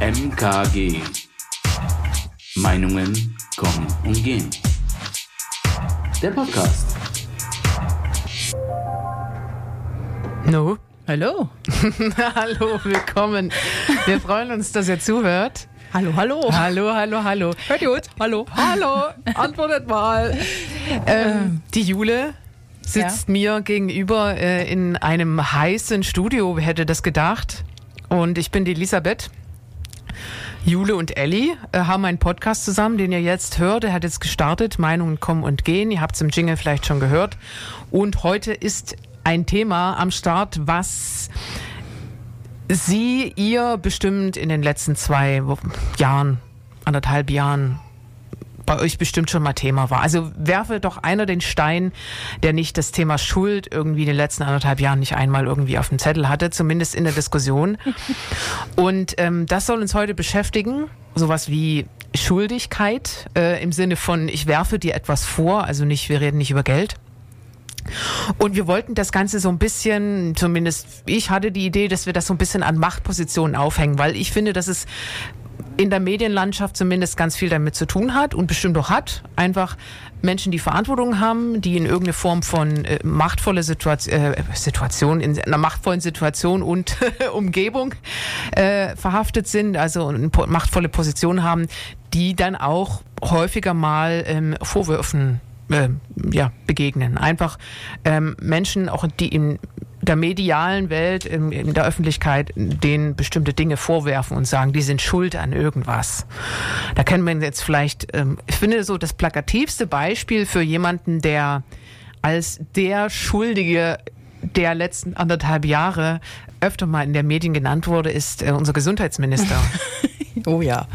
MKG. Meinungen kommen und gehen. Der Podcast. No. Hallo. hallo, willkommen. Wir freuen uns, dass ihr zuhört. Hallo, hallo. Hallo, hallo, hallo. Hört ihr gut? Hallo. Hallo, antwortet mal. Ähm, die Jule sitzt ja. mir gegenüber äh, in einem heißen Studio, wer hätte das gedacht? Und ich bin die Elisabeth. Jule und Elli äh, haben einen Podcast zusammen, den ihr jetzt hört. Er hat jetzt gestartet. Meinungen kommen und gehen. Ihr habt es im Jingle vielleicht schon gehört. Und heute ist ein Thema am Start, was Sie, ihr bestimmt in den letzten zwei Jahren, anderthalb Jahren bei euch bestimmt schon mal Thema war. Also werfe doch einer den Stein, der nicht das Thema Schuld irgendwie in den letzten anderthalb Jahren nicht einmal irgendwie auf dem Zettel hatte, zumindest in der Diskussion. Und ähm, das soll uns heute beschäftigen. Sowas wie Schuldigkeit äh, im Sinne von, ich werfe dir etwas vor, also nicht, wir reden nicht über Geld. Und wir wollten das Ganze so ein bisschen, zumindest ich hatte die Idee, dass wir das so ein bisschen an Machtpositionen aufhängen, weil ich finde, dass es in der Medienlandschaft zumindest ganz viel damit zu tun hat und bestimmt auch hat. Einfach Menschen, die Verantwortung haben, die in irgendeine Form von äh, machtvolle Situation, äh, Situation, in einer machtvollen Situation und Umgebung äh, verhaftet sind, also eine machtvolle Position haben, die dann auch häufiger mal ähm, Vorwürfen äh, ja, begegnen. Einfach ähm, Menschen, auch die in der medialen Welt, in, in, der Öffentlichkeit, denen bestimmte Dinge vorwerfen und sagen, die sind schuld an irgendwas. Da kennt man jetzt vielleicht, ähm, ich finde so das plakativste Beispiel für jemanden, der als der Schuldige der letzten anderthalb Jahre öfter mal in der Medien genannt wurde, ist äh, unser Gesundheitsminister. oh ja.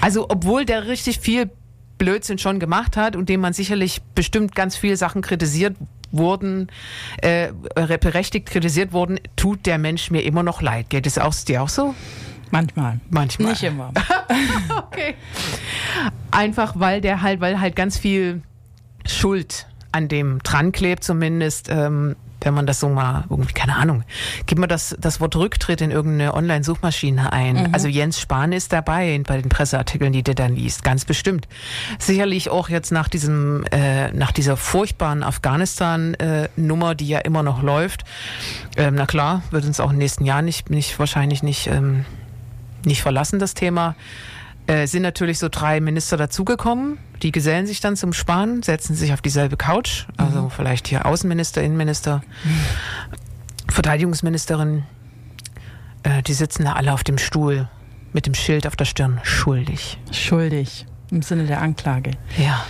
Also obwohl der richtig viel Blödsinn schon gemacht hat und dem man sicherlich bestimmt ganz viele Sachen kritisiert wurden, äh, berechtigt kritisiert wurden, tut der Mensch mir immer noch leid. Geht es auch dir auch so? Manchmal. Manchmal. Nicht immer. okay. Einfach weil der halt, weil halt ganz viel Schuld an dem dran klebt, zumindest. Ähm, wenn man das so mal, irgendwie, keine Ahnung, gib mal das, das Wort Rücktritt in irgendeine Online-Suchmaschine ein. Mhm. Also Jens Spahn ist dabei bei den Presseartikeln, die der dann liest, ganz bestimmt. Sicherlich auch jetzt nach diesem, äh, nach dieser furchtbaren Afghanistan-Nummer, die ja immer noch läuft. Ähm, na klar, wird uns auch im nächsten Jahr nicht, nicht wahrscheinlich nicht, ähm, nicht verlassen, das Thema äh, sind natürlich so drei Minister dazugekommen. Die gesellen sich dann zum Spahn, setzen sich auf dieselbe Couch. Also mhm. vielleicht hier Außenminister, Innenminister, mhm. Verteidigungsministerin. Äh, die sitzen da alle auf dem Stuhl mit dem Schild auf der Stirn. Schuldig. Schuldig. Im Sinne der Anklage. Ja.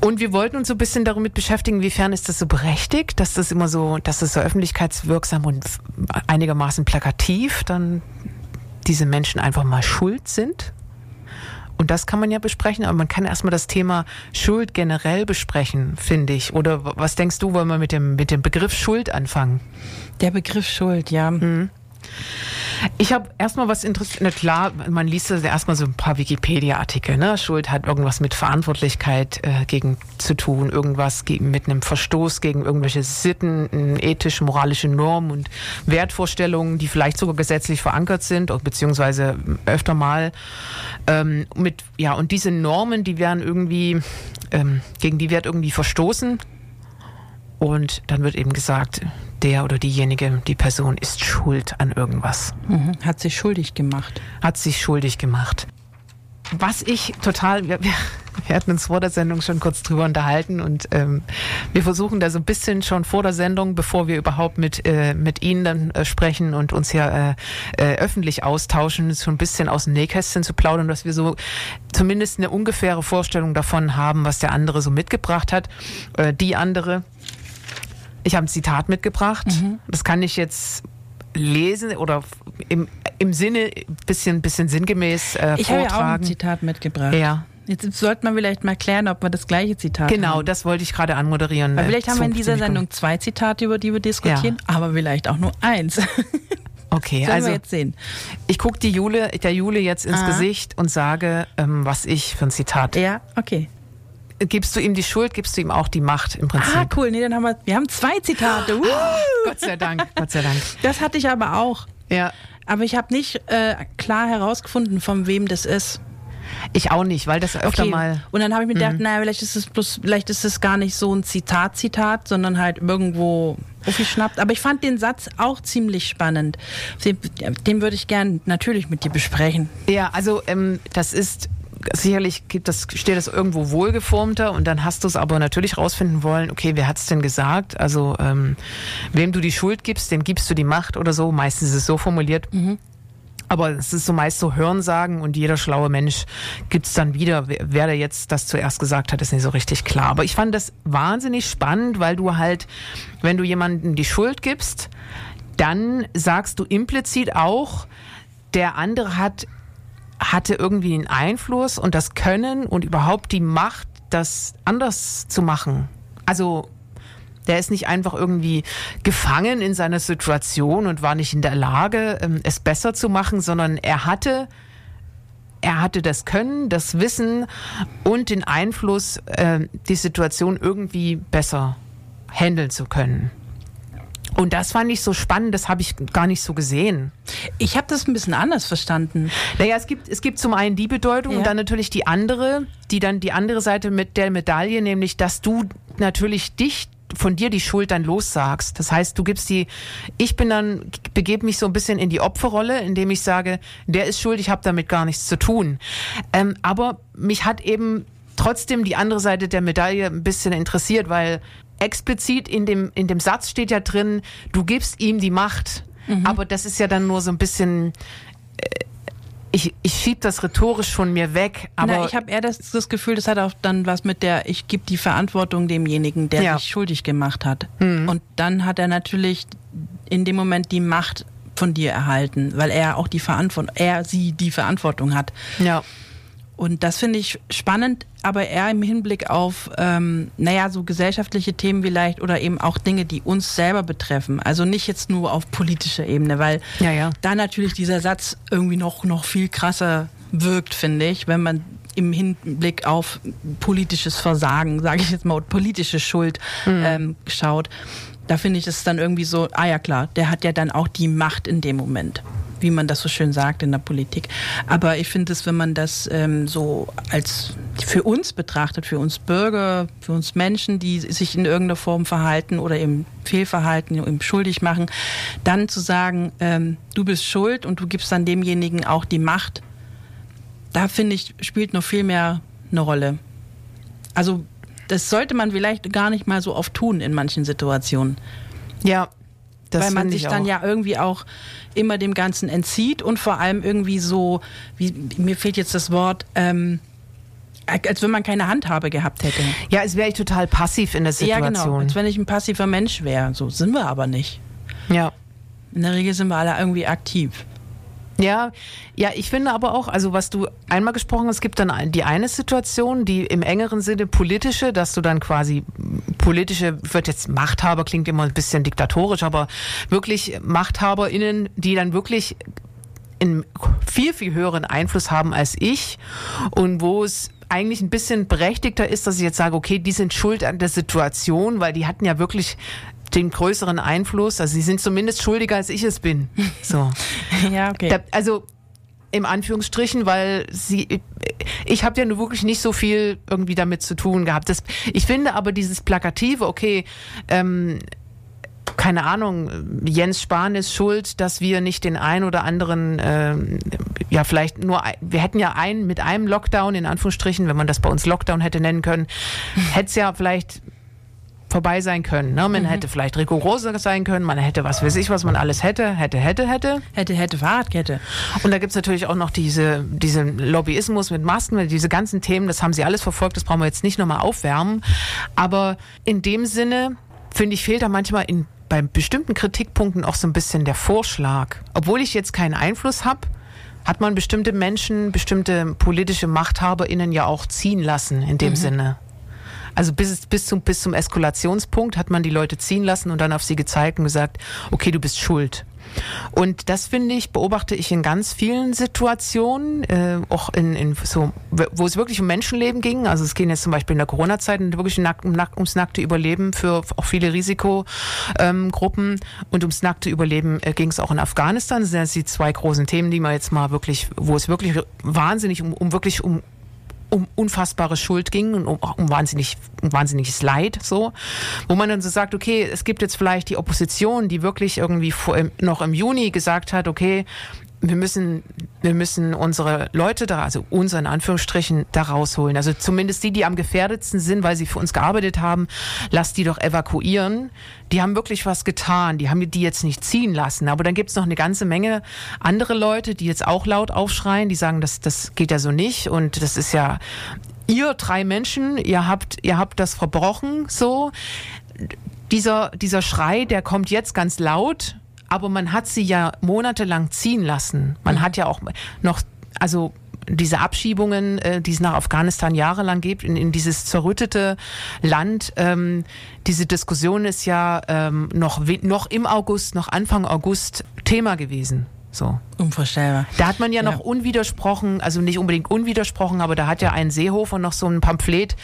Und wir wollten uns so ein bisschen damit beschäftigen, inwiefern ist das so berechtigt, dass das immer so, dass das so öffentlichkeitswirksam und einigermaßen plakativ dann diese Menschen einfach mal schuld sind. Und das kann man ja besprechen, aber man kann erstmal das Thema Schuld generell besprechen, finde ich. Oder was denkst du, wollen wir mit dem, mit dem Begriff Schuld anfangen? Der Begriff Schuld, ja. Mhm. Ich habe erstmal was interessiert. Klar, man liest also erstmal so ein paar Wikipedia-Artikel. Ne? Schuld hat irgendwas mit Verantwortlichkeit äh, gegen zu tun, irgendwas gegen, mit einem Verstoß gegen irgendwelche Sitten, ethische, moralische Normen und Wertvorstellungen, die vielleicht sogar gesetzlich verankert sind, beziehungsweise öfter mal. Ähm, mit, ja, und diese Normen, die werden irgendwie, ähm, gegen die wird irgendwie verstoßen. Und dann wird eben gesagt, der oder diejenige, die Person ist schuld an irgendwas. Mhm. Hat sich schuldig gemacht. Hat sich schuldig gemacht. Was ich total, wir, wir hatten uns vor der Sendung schon kurz drüber unterhalten und ähm, wir versuchen da so ein bisschen schon vor der Sendung, bevor wir überhaupt mit, äh, mit Ihnen dann äh, sprechen und uns hier äh, äh, öffentlich austauschen, so ein bisschen aus dem Nähkästchen zu plaudern, dass wir so zumindest eine ungefähre Vorstellung davon haben, was der andere so mitgebracht hat. Äh, die andere, ich habe ein Zitat mitgebracht. Mhm. Das kann ich jetzt lesen oder im, im Sinne bisschen, bisschen sinngemäß äh, ich vortragen. Ich habe ja auch ein Zitat mitgebracht. Ja. Jetzt sollte man vielleicht mal klären, ob wir das gleiche Zitat genau, haben. Genau, das wollte ich gerade anmoderieren. Weil vielleicht haben wir in dieser Sendung zwei Zitate, über die wir diskutieren, ja. aber vielleicht auch nur eins. Okay, Sollen also wir jetzt sehen. ich gucke die Jule, der Jule jetzt ins Aha. Gesicht und sage, ähm, was ich für ein Zitat. Ja, okay gibst du ihm die Schuld, gibst du ihm auch die Macht im Prinzip. Ah, cool. Nee, dann haben wir, wir haben zwei Zitate. Uh. Gott sei Dank, Gott sei Dank. Das hatte ich aber auch. Ja. Aber ich habe nicht äh, klar herausgefunden, von wem das ist. Ich auch nicht, weil das öfter Okay. mal. Und dann habe ich mir Mhm. gedacht, naja, vielleicht ist es bloß, vielleicht ist es gar nicht so ein Zitat, Zitat, sondern halt irgendwo aufgeschnappt. Aber ich fand den Satz auch ziemlich spannend. Den, den würde ich gern natürlich mit dir besprechen. Ja, also ähm, das ist sicherlich gibt das, steht das irgendwo wohlgeformter und dann hast du es aber natürlich rausfinden wollen, okay, wer hat's denn gesagt? Also ähm, wem du die Schuld gibst, dem gibst du die Macht oder so. Meistens ist es so formuliert. Aber es ist so meist so Hörensagen und jeder schlaue Mensch gibt's dann wieder. Wer, wer da jetzt das zuerst gesagt hat, ist nicht so richtig klar. Aber ich fand das wahnsinnig spannend, weil du halt, wenn du jemandem die Schuld gibst, dann sagst du implizit auch, der andere hat hatte irgendwie einen Einfluss und das Können und überhaupt die Macht, das anders zu machen. Also der ist nicht einfach irgendwie gefangen in seiner Situation und war nicht in der Lage, ähm, es besser zu machen, sondern er hatte er hatte das Können, das Wissen und den Einfluss, äh, die Situation irgendwie besser handeln zu können. Und das fand ich so spannend, das habe ich gar nicht so gesehen. Ich habe das ein bisschen anders verstanden. Naja, es gibt, es gibt zum einen die Bedeutung Ja. und dann natürlich die andere, die dann die andere Seite mit der Medaille, nämlich, dass du natürlich dich von dir die Schuld dann lossagst. Das heißt, du gibst die, ich bin dann, begebe mich so ein bisschen in die Opferrolle, indem ich sage, der ist schuld, ich habe damit gar nichts zu tun. Ähm, aber mich hat eben trotzdem die andere Seite der Medaille ein bisschen interessiert, weil explizit in dem, in dem Satz steht ja drin, du gibst ihm die Macht. Aber das ist ja dann nur so ein bisschen, ich, ich schieb das rhetorisch von mir weg, aber Na, ich habe eher das, das Gefühl, das hat auch dann was mit der, ich gebe die Verantwortung demjenigen, der Ja. sich schuldig gemacht hat. Und dann hat er natürlich in dem Moment die Macht von dir erhalten, weil er auch die Verantwortung, er, sie die Verantwortung hat. ja. Und das finde ich spannend, aber eher im Hinblick auf, ähm, naja, so gesellschaftliche Themen vielleicht oder eben auch Dinge, die uns selber betreffen. Also nicht jetzt nur auf politischer Ebene, weil Ja, ja. da natürlich dieser Satz irgendwie noch, noch viel krasser wirkt, finde ich, wenn man im Hinblick auf politisches Versagen, sage ich jetzt mal, politische Schuld ähm, schaut. Da finde ich es dann irgendwie so, ah ja klar, der hat ja dann auch die Macht in dem Moment, wie man das so schön sagt in der Politik. Aber ich finde es, wenn man das ähm, so als für uns betrachtet, für uns Bürger, für uns Menschen, die sich in irgendeiner Form verhalten oder im Fehlverhalten, im schuldig machen, dann zu sagen, ähm, du bist schuld und du gibst dann demjenigen auch die Macht, da finde ich, spielt noch viel mehr eine Rolle. Also das sollte man vielleicht gar nicht mal so oft tun in manchen Situationen, Ja. Das weil man sich ich dann auch. ja irgendwie auch immer dem Ganzen entzieht und vor allem irgendwie so, wie mir fehlt jetzt das Wort, ähm, als wenn man keine Handhabe gehabt hätte. Ja, es wäre ich total passiv in der Ja, genau. Situation. Als wenn ich ein passiver Mensch wäre. So sind wir aber nicht. Ja. In der Regel sind wir alle irgendwie aktiv. Ja, ja, ich finde aber auch, also was du einmal gesprochen hast, es gibt dann die eine Situation, die im engeren Sinne politische, dass du dann quasi politische, wird jetzt Machthaber, klingt immer ein bisschen diktatorisch, aber wirklich MachthaberInnen, die dann wirklich einen viel, viel höheren Einfluss haben als ich und wo es eigentlich ein bisschen berechtigter ist, dass ich jetzt sage, okay, die sind schuld an der Situation, weil die hatten ja wirklich den größeren Einfluss. Also sie sind zumindest schuldiger, als ich es bin. So. ja, okay. Da, also im Anführungsstrichen, weil sie, ich habe ja nur wirklich nicht so viel irgendwie damit zu tun gehabt. Das, ich finde aber dieses Plakative, okay, ähm, keine Ahnung, Jens Spahn ist schuld, dass wir nicht den ein oder anderen, ähm, ja vielleicht nur, wir hätten ja einen mit einem Lockdown, in Anführungsstrichen, wenn man das bei uns Lockdown hätte nennen können, hätte es ja vielleicht vorbei sein können. Ne? Man hätte vielleicht rigoroser sein können, man hätte was weiß ich, was man alles hätte, hätte, hätte, hätte. hätte, hätte, Fahrradkette. Und da gibt's natürlich auch noch diese, diesen Lobbyismus mit Masken, diese ganzen Themen, das haben sie alles verfolgt, das brauchen wir jetzt nicht nochmal aufwärmen. Aber in dem Sinne, finde ich, fehlt da manchmal in, bei bestimmten Kritikpunkten auch so ein bisschen der Vorschlag. Obwohl ich jetzt keinen Einfluss habe, hat man bestimmte Menschen, bestimmte politische MachthaberInnen ja auch ziehen lassen in dem Sinne. Also bis, bis, zum, bis zum Eskalationspunkt hat man die Leute ziehen lassen und dann auf sie gezeigt und gesagt, okay, du bist schuld. Und das finde ich, beobachte ich in ganz vielen Situationen, äh, auch in, in so, wo es wirklich um Menschenleben ging. Also es ging jetzt zum Beispiel in der Corona-Zeit wirklich nack, nack, ums nackte Überleben für auch viele Risikogruppen und ums nackte Überleben äh, ging es auch in Afghanistan. Das sind jetzt die zwei großen Themen, die man jetzt mal wirklich, wo es wirklich wahnsinnig um, um wirklich um um unfassbare Schuld ging und um, um, wahnsinnig, um wahnsinniges Leid, so. Wo man dann so sagt, okay, es gibt jetzt vielleicht die Opposition, die wirklich irgendwie vor, noch im Juni gesagt hat, okay, wir müssen, wir müssen unsere Leute da, also uns in Anführungsstrichen, da rausholen. Also zumindest die, die am gefährdetsten sind, weil sie für uns gearbeitet haben, lass die doch evakuieren. Die haben wirklich was getan. Die haben die jetzt nicht ziehen lassen. Aber dann gibt's noch eine ganze Menge andere Leute, die jetzt auch laut aufschreien, die sagen, das, das geht ja so nicht. Und das ist ja, ihr drei Menschen, ihr habt, ihr habt das verbrochen, so. Dieser, dieser Schrei, der kommt jetzt ganz laut aber man hat sie ja monatelang ziehen lassen. Man mhm. hat ja auch noch, also diese Abschiebungen, äh, die es nach Afghanistan jahrelang gibt, in, in dieses zerrüttete Land. Ähm, diese Diskussion ist ja ähm, noch, noch im August, noch Anfang August Thema gewesen. So. Unvorstellbar. Da hat man ja, ja, noch unwidersprochen, also nicht unbedingt unwidersprochen, aber da hat ja ein Seehofer noch so ein Pamphlet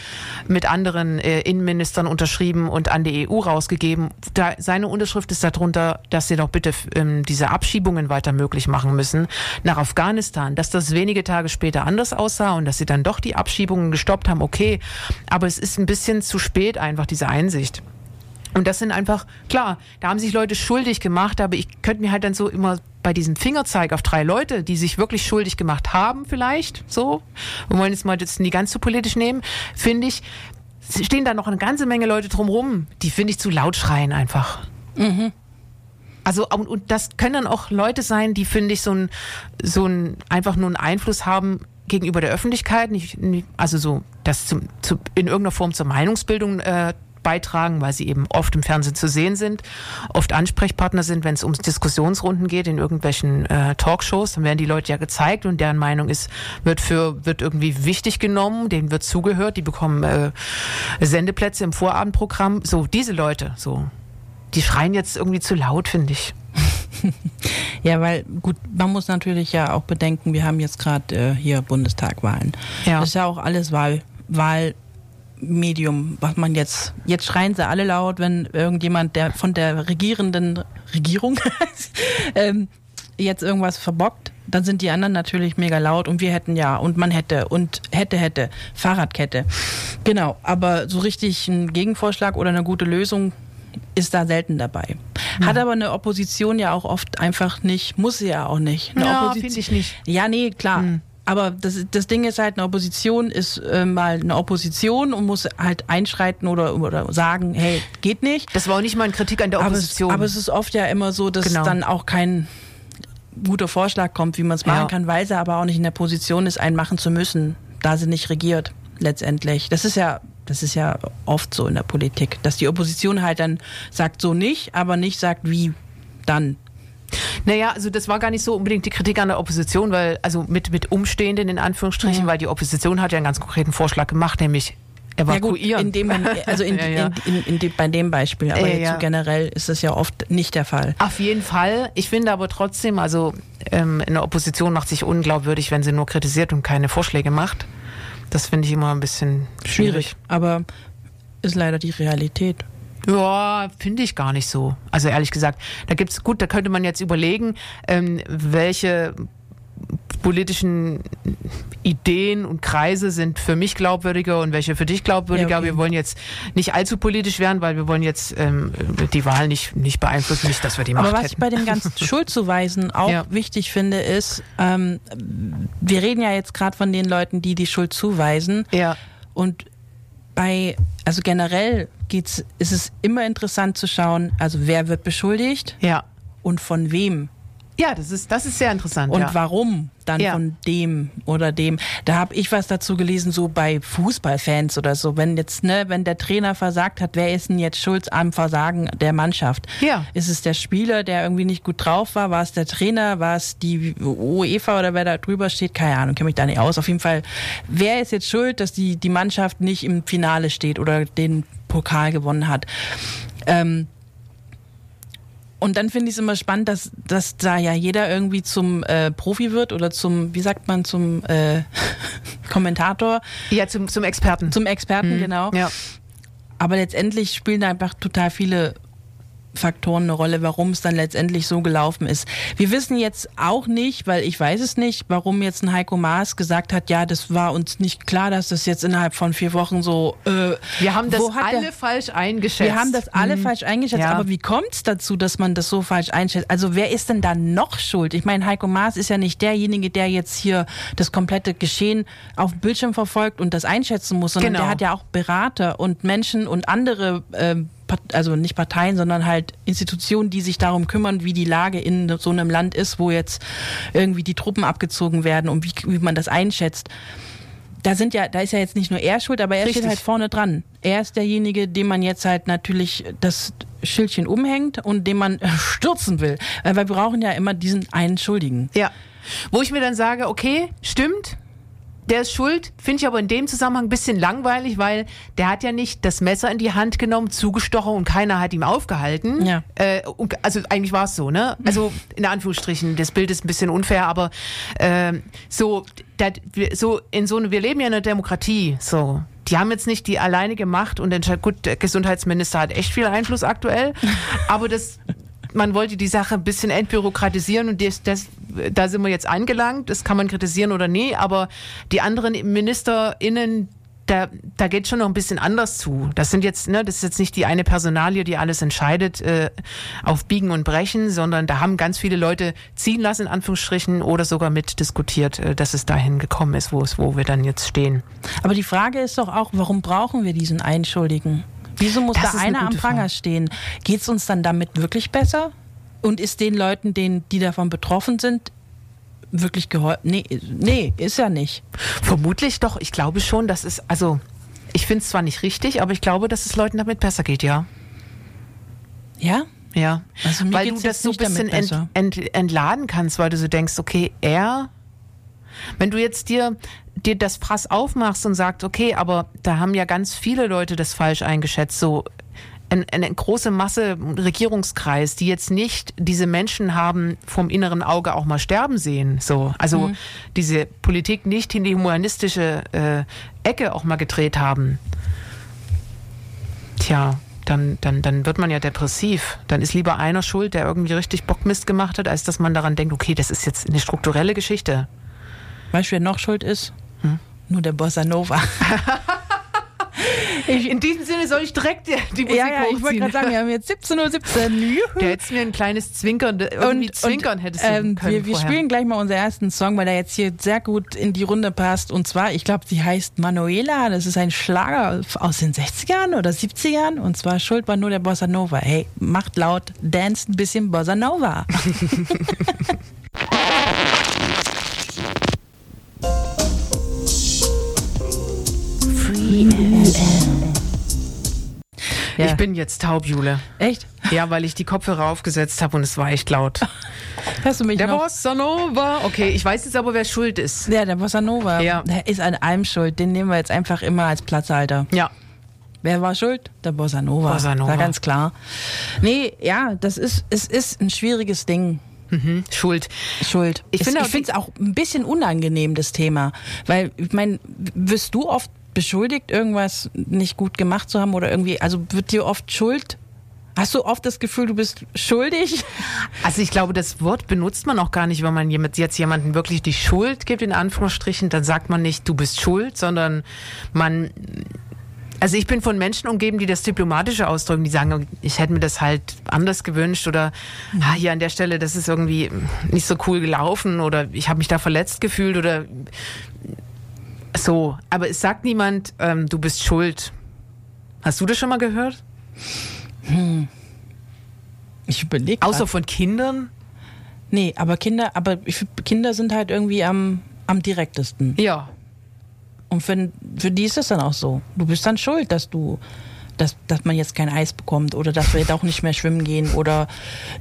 mit anderen äh, Innenministern unterschrieben und an die EU rausgegeben. Da, seine Unterschrift ist darunter, dass sie doch bitte ähm, diese Abschiebungen weiter möglich machen müssen nach Afghanistan. Dass das wenige Tage später anders aussah und dass sie dann doch die Abschiebungen gestoppt haben, okay. Aber es ist ein bisschen zu spät einfach, diese Einsicht. Und das sind einfach, klar, da haben sich Leute schuldig gemacht, aber ich könnte mir halt dann so immer bei diesem Fingerzeig auf drei Leute, die sich wirklich schuldig gemacht haben, vielleicht, so, wir wollen jetzt mal jetzt nie ganz so politisch nehmen, finde ich, stehen da noch eine ganze Menge Leute drumrum, die finde ich zu laut schreien einfach. Mhm. Also und, und das können dann auch Leute sein, die finde ich so ein so ein einfach nur einen Einfluss haben gegenüber der Öffentlichkeit, nicht, also so das zum, zu, in irgendeiner Form zur Meinungsbildung äh, beitragen, weil sie eben oft im Fernsehen zu sehen sind, oft Ansprechpartner sind, wenn es um Diskussionsrunden geht in irgendwelchen äh, Talkshows, dann werden die Leute ja gezeigt und deren Meinung ist, wird für, wird irgendwie wichtig genommen, denen wird zugehört, die bekommen äh, Sendeplätze im Vorabendprogramm. So, diese Leute, so, die schreien jetzt irgendwie zu laut, finde ich. Ja, weil gut, man muss natürlich ja auch bedenken, wir haben jetzt gerade äh, hier Bundestagwahlen. Ja. Das ist ja auch alles Wahl, Wahl Medium, was man jetzt, jetzt schreien sie alle laut, wenn irgendjemand der von der regierenden Regierung ähm, jetzt irgendwas verbockt, dann sind die anderen natürlich mega laut und wir hätten ja und man hätte und hätte, hätte, Fahrradkette. Genau, aber so richtig ein Gegenvorschlag oder eine gute Lösung ist da selten dabei. Ja. Hat aber eine Opposition ja auch oft einfach nicht, muss sie ja auch nicht. Eine ja, finde ich nicht. Ja, nee, klar. Hm. Aber das, das Ding ist halt, eine Opposition ist äh, mal eine Opposition und muss halt einschreiten oder, oder sagen, hey, geht nicht. Das war auch nicht mal eine Kritik an der Opposition. Aber es, aber es ist oft ja immer so, dass genau. dann auch kein guter Vorschlag kommt, wie man es machen ja. kann, weil sie aber auch nicht in der Position ist, einen machen zu müssen, da sie nicht regiert, letztendlich. Das ist ja das ist ja oft so in der Politik, dass die Opposition halt dann sagt so nicht, aber nicht sagt wie dann. Naja, also das war gar nicht so unbedingt die Kritik an der Opposition, weil, also mit, mit Umstehenden in Anführungsstrichen, mhm. weil die Opposition hat ja einen ganz konkreten Vorschlag gemacht, nämlich evakuieren. Ja gut, in dem, also in, ja, ja. In, in, in, bei dem Beispiel, aber jetzt so generell ist das ja oft nicht der Fall. Auf jeden Fall. Ich finde aber trotzdem, also ähm, eine Opposition macht sich unglaubwürdig, wenn sie nur kritisiert und keine Vorschläge macht. Das finde ich immer ein bisschen schwierig. schwierig. Aber ist leider die Realität. Ja, finde ich gar nicht so. Also ehrlich gesagt, da gibt's gut, da könnte man jetzt überlegen, ähm, welche politischen Ideen und Kreise sind für mich glaubwürdiger und welche für dich glaubwürdiger. Ja, okay. Wir wollen jetzt nicht allzu politisch werden, weil wir wollen jetzt ähm, die Wahl nicht, nicht beeinflussen, nicht, dass wir die Macht Aber was hätten. ich bei dem ganzen Schuldzuweisen auch ja. wichtig finde, ist, ähm, wir reden ja jetzt gerade von den Leuten, die die Schuld zuweisen. Ja. Und bei, also generell geht's, ist es immer interessant zu schauen, also wer wird beschuldigt? Ja. Und von wem? Ja, das ist, das ist sehr interessant. Und ja. warum dann ja. von dem oder dem? Da habe ich was dazu gelesen, so bei Fußballfans oder so. Wenn jetzt, ne, wenn der Trainer versagt hat, wer ist denn jetzt schuld am Versagen der Mannschaft? Ja. Ist es der Spieler, der irgendwie nicht gut drauf war? War es der Trainer? War es die UEFA oder wer da drüber steht? Keine Ahnung, kenne mich da nicht aus. Auf jeden Fall, wer ist jetzt schuld, dass die, die Mannschaft nicht im Finale steht oder den Pokal gewonnen hat? Ähm, Und dann finde ich es immer spannend, dass, dass da ja jeder irgendwie zum äh, Profi wird oder zum, wie sagt man, zum äh, Kommentator. Ja, zum, zum Experten. Zum Experten, mhm. genau. Ja. Aber letztendlich spielen da einfach total viele Faktoren eine Rolle, warum es dann letztendlich so gelaufen ist. Wir wissen jetzt auch nicht, weil ich weiß es nicht, warum jetzt ein Heiko Maas gesagt hat, ja, das war uns nicht klar, dass das jetzt innerhalb von vier Wochen so. Äh, wir haben das alle der, falsch eingeschätzt. Wir haben das alle mhm. falsch eingeschätzt. Ja. Aber wie kommt es dazu, dass man das so falsch einschätzt? Also wer ist denn da noch schuld? Ich meine, Heiko Maas ist ja nicht derjenige, der jetzt hier das komplette Geschehen auf dem Bildschirm verfolgt und das einschätzen muss, sondern genau. der hat ja auch Berater und Menschen und andere äh, also nicht Parteien, sondern halt Institutionen, die sich darum kümmern, wie die Lage in so einem Land ist, wo jetzt irgendwie die Truppen abgezogen werden und wie, wie man das einschätzt. Da sind ja, da ist ja jetzt nicht nur er schuld, aber er Richtig. steht halt vorne dran. Er ist derjenige, dem man jetzt halt natürlich das Schildchen umhängt und dem man stürzen will. Weil wir brauchen ja immer diesen einen Schuldigen. Ja. Wo ich mir dann sage, okay, stimmt, der ist schuld, finde ich aber in dem Zusammenhang ein bisschen langweilig, weil der hat ja nicht das Messer in die Hand genommen, zugestochen und keiner hat ihm aufgehalten. Ja. Äh, also eigentlich war es so, ne? Also in Anführungsstrichen, das Bild ist ein bisschen unfair, aber äh, so, dat, so in so eine, wir leben ja in einer Demokratie, so. Die haben jetzt nicht die alleinige Macht und der, gut, der Gesundheitsminister hat echt viel Einfluss aktuell, aber das man wollte die Sache ein bisschen entbürokratisieren und das, das, da sind wir jetzt angelangt. Das kann man kritisieren oder nie, aber die anderen MinisterInnen, da, da geht schon noch ein bisschen anders zu. Das sind jetzt, ne, das ist jetzt nicht die eine Personalie, die alles entscheidet äh, auf Biegen und Brechen, sondern da haben ganz viele Leute ziehen lassen, in Anführungsstrichen, oder sogar mitdiskutiert, äh, dass es dahin gekommen ist, wo es, wo wir dann jetzt stehen. Aber die Frage ist doch auch, warum brauchen wir diesen Einschuldigen? Wieso muss das da einer am Pranger Frage. stehen? Geht es uns dann damit wirklich besser? Und ist den Leuten, denen, die davon betroffen sind, wirklich geholfen? Nee, nee, ist ja nicht. Vermutlich doch. Ich glaube schon, dass es, also, ich finde es zwar nicht richtig, aber ich glaube, dass es Leuten damit besser geht, ja. Ja? Ja. Also weil du das so ein bisschen ent, ent, entladen kannst, weil du so denkst, okay, er wenn du jetzt dir, dir das Fass aufmachst und sagst, okay, aber da haben ja ganz viele Leute das falsch eingeschätzt, so eine, eine große Masse Regierungskreis, die jetzt nicht diese Menschen haben vom inneren Auge auch mal sterben sehen. So, also mhm. diese Politik nicht in die humanistische äh, Ecke auch mal gedreht haben. Tja, dann, dann, dann wird man ja depressiv. Dann ist lieber einer schuld, der irgendwie richtig Bockmist gemacht hat, als dass man daran denkt, okay, das ist jetzt eine strukturelle Geschichte. Weißt du, wer noch schuld ist? Hm? Nur der Bossa Nova. Ich, in diesem Sinne soll ich direkt die, die Musik Ja, ja, ich wollte gerade sagen, wir haben jetzt 17.17 Uhr. 17. Der hättest mir ein kleines Zwinkern, irgendwie und, Zwinkern hättest du ähm, können Wir, wir spielen gleich mal unseren ersten Song, weil der jetzt hier sehr gut in die Runde passt. Und zwar, ich glaube, die heißt Manuela. Das ist ein Schlager aus den 60ern oder 70ern. Und zwar Schuld war nur der Bossa Nova. Hey, macht laut, dance ein bisschen Bossa Nova. Ja. Ich bin jetzt taub, Jule. Echt? Ja, weil ich die Kopfhörer aufgesetzt habe und es war echt laut. Hörst du mich der noch? Der Bossa Nova. Okay, ich weiß jetzt aber, wer schuld ist. Ja, der Bossa Nova. Ja. Der ist an allem schuld. Den nehmen wir jetzt einfach immer als Platzhalter. Ja. Wer war schuld? Der Bossa Nova. Bossa Nova. War ganz klar. Nee, ja, das ist, es ist ein schwieriges Ding. Mhm. Schuld. Schuld. Ich finde es auch ein bisschen unangenehm, das Thema. Weil, ich meine, wirst du oft beschuldigt, irgendwas nicht gut gemacht zu haben oder irgendwie, also wird dir oft Schuld Hast du oft das Gefühl, du bist schuldig? Also ich glaube, das Wort benutzt man auch gar nicht, wenn man jetzt jemanden wirklich die Schuld gibt, in Anführungsstrichen, dann sagt man nicht, du bist schuld, sondern man, also ich bin von Menschen umgeben, die das diplomatische ausdrücken, die sagen, ich hätte mir das halt anders gewünscht oder mhm. ah, hier an der Stelle, das ist irgendwie nicht so cool gelaufen oder ich habe mich da verletzt gefühlt oder so, aber es sagt niemand, ähm, du bist schuld. Hast du das schon mal gehört? Hm. Ich überlege. Außer von Kindern? Nee, aber Kinder, aber ich, Kinder sind halt irgendwie am, am direktesten. Ja. Und für, für die ist es dann auch so. Du bist dann schuld, dass du, dass, dass man jetzt kein Eis bekommt oder dass wir jetzt auch nicht mehr schwimmen gehen oder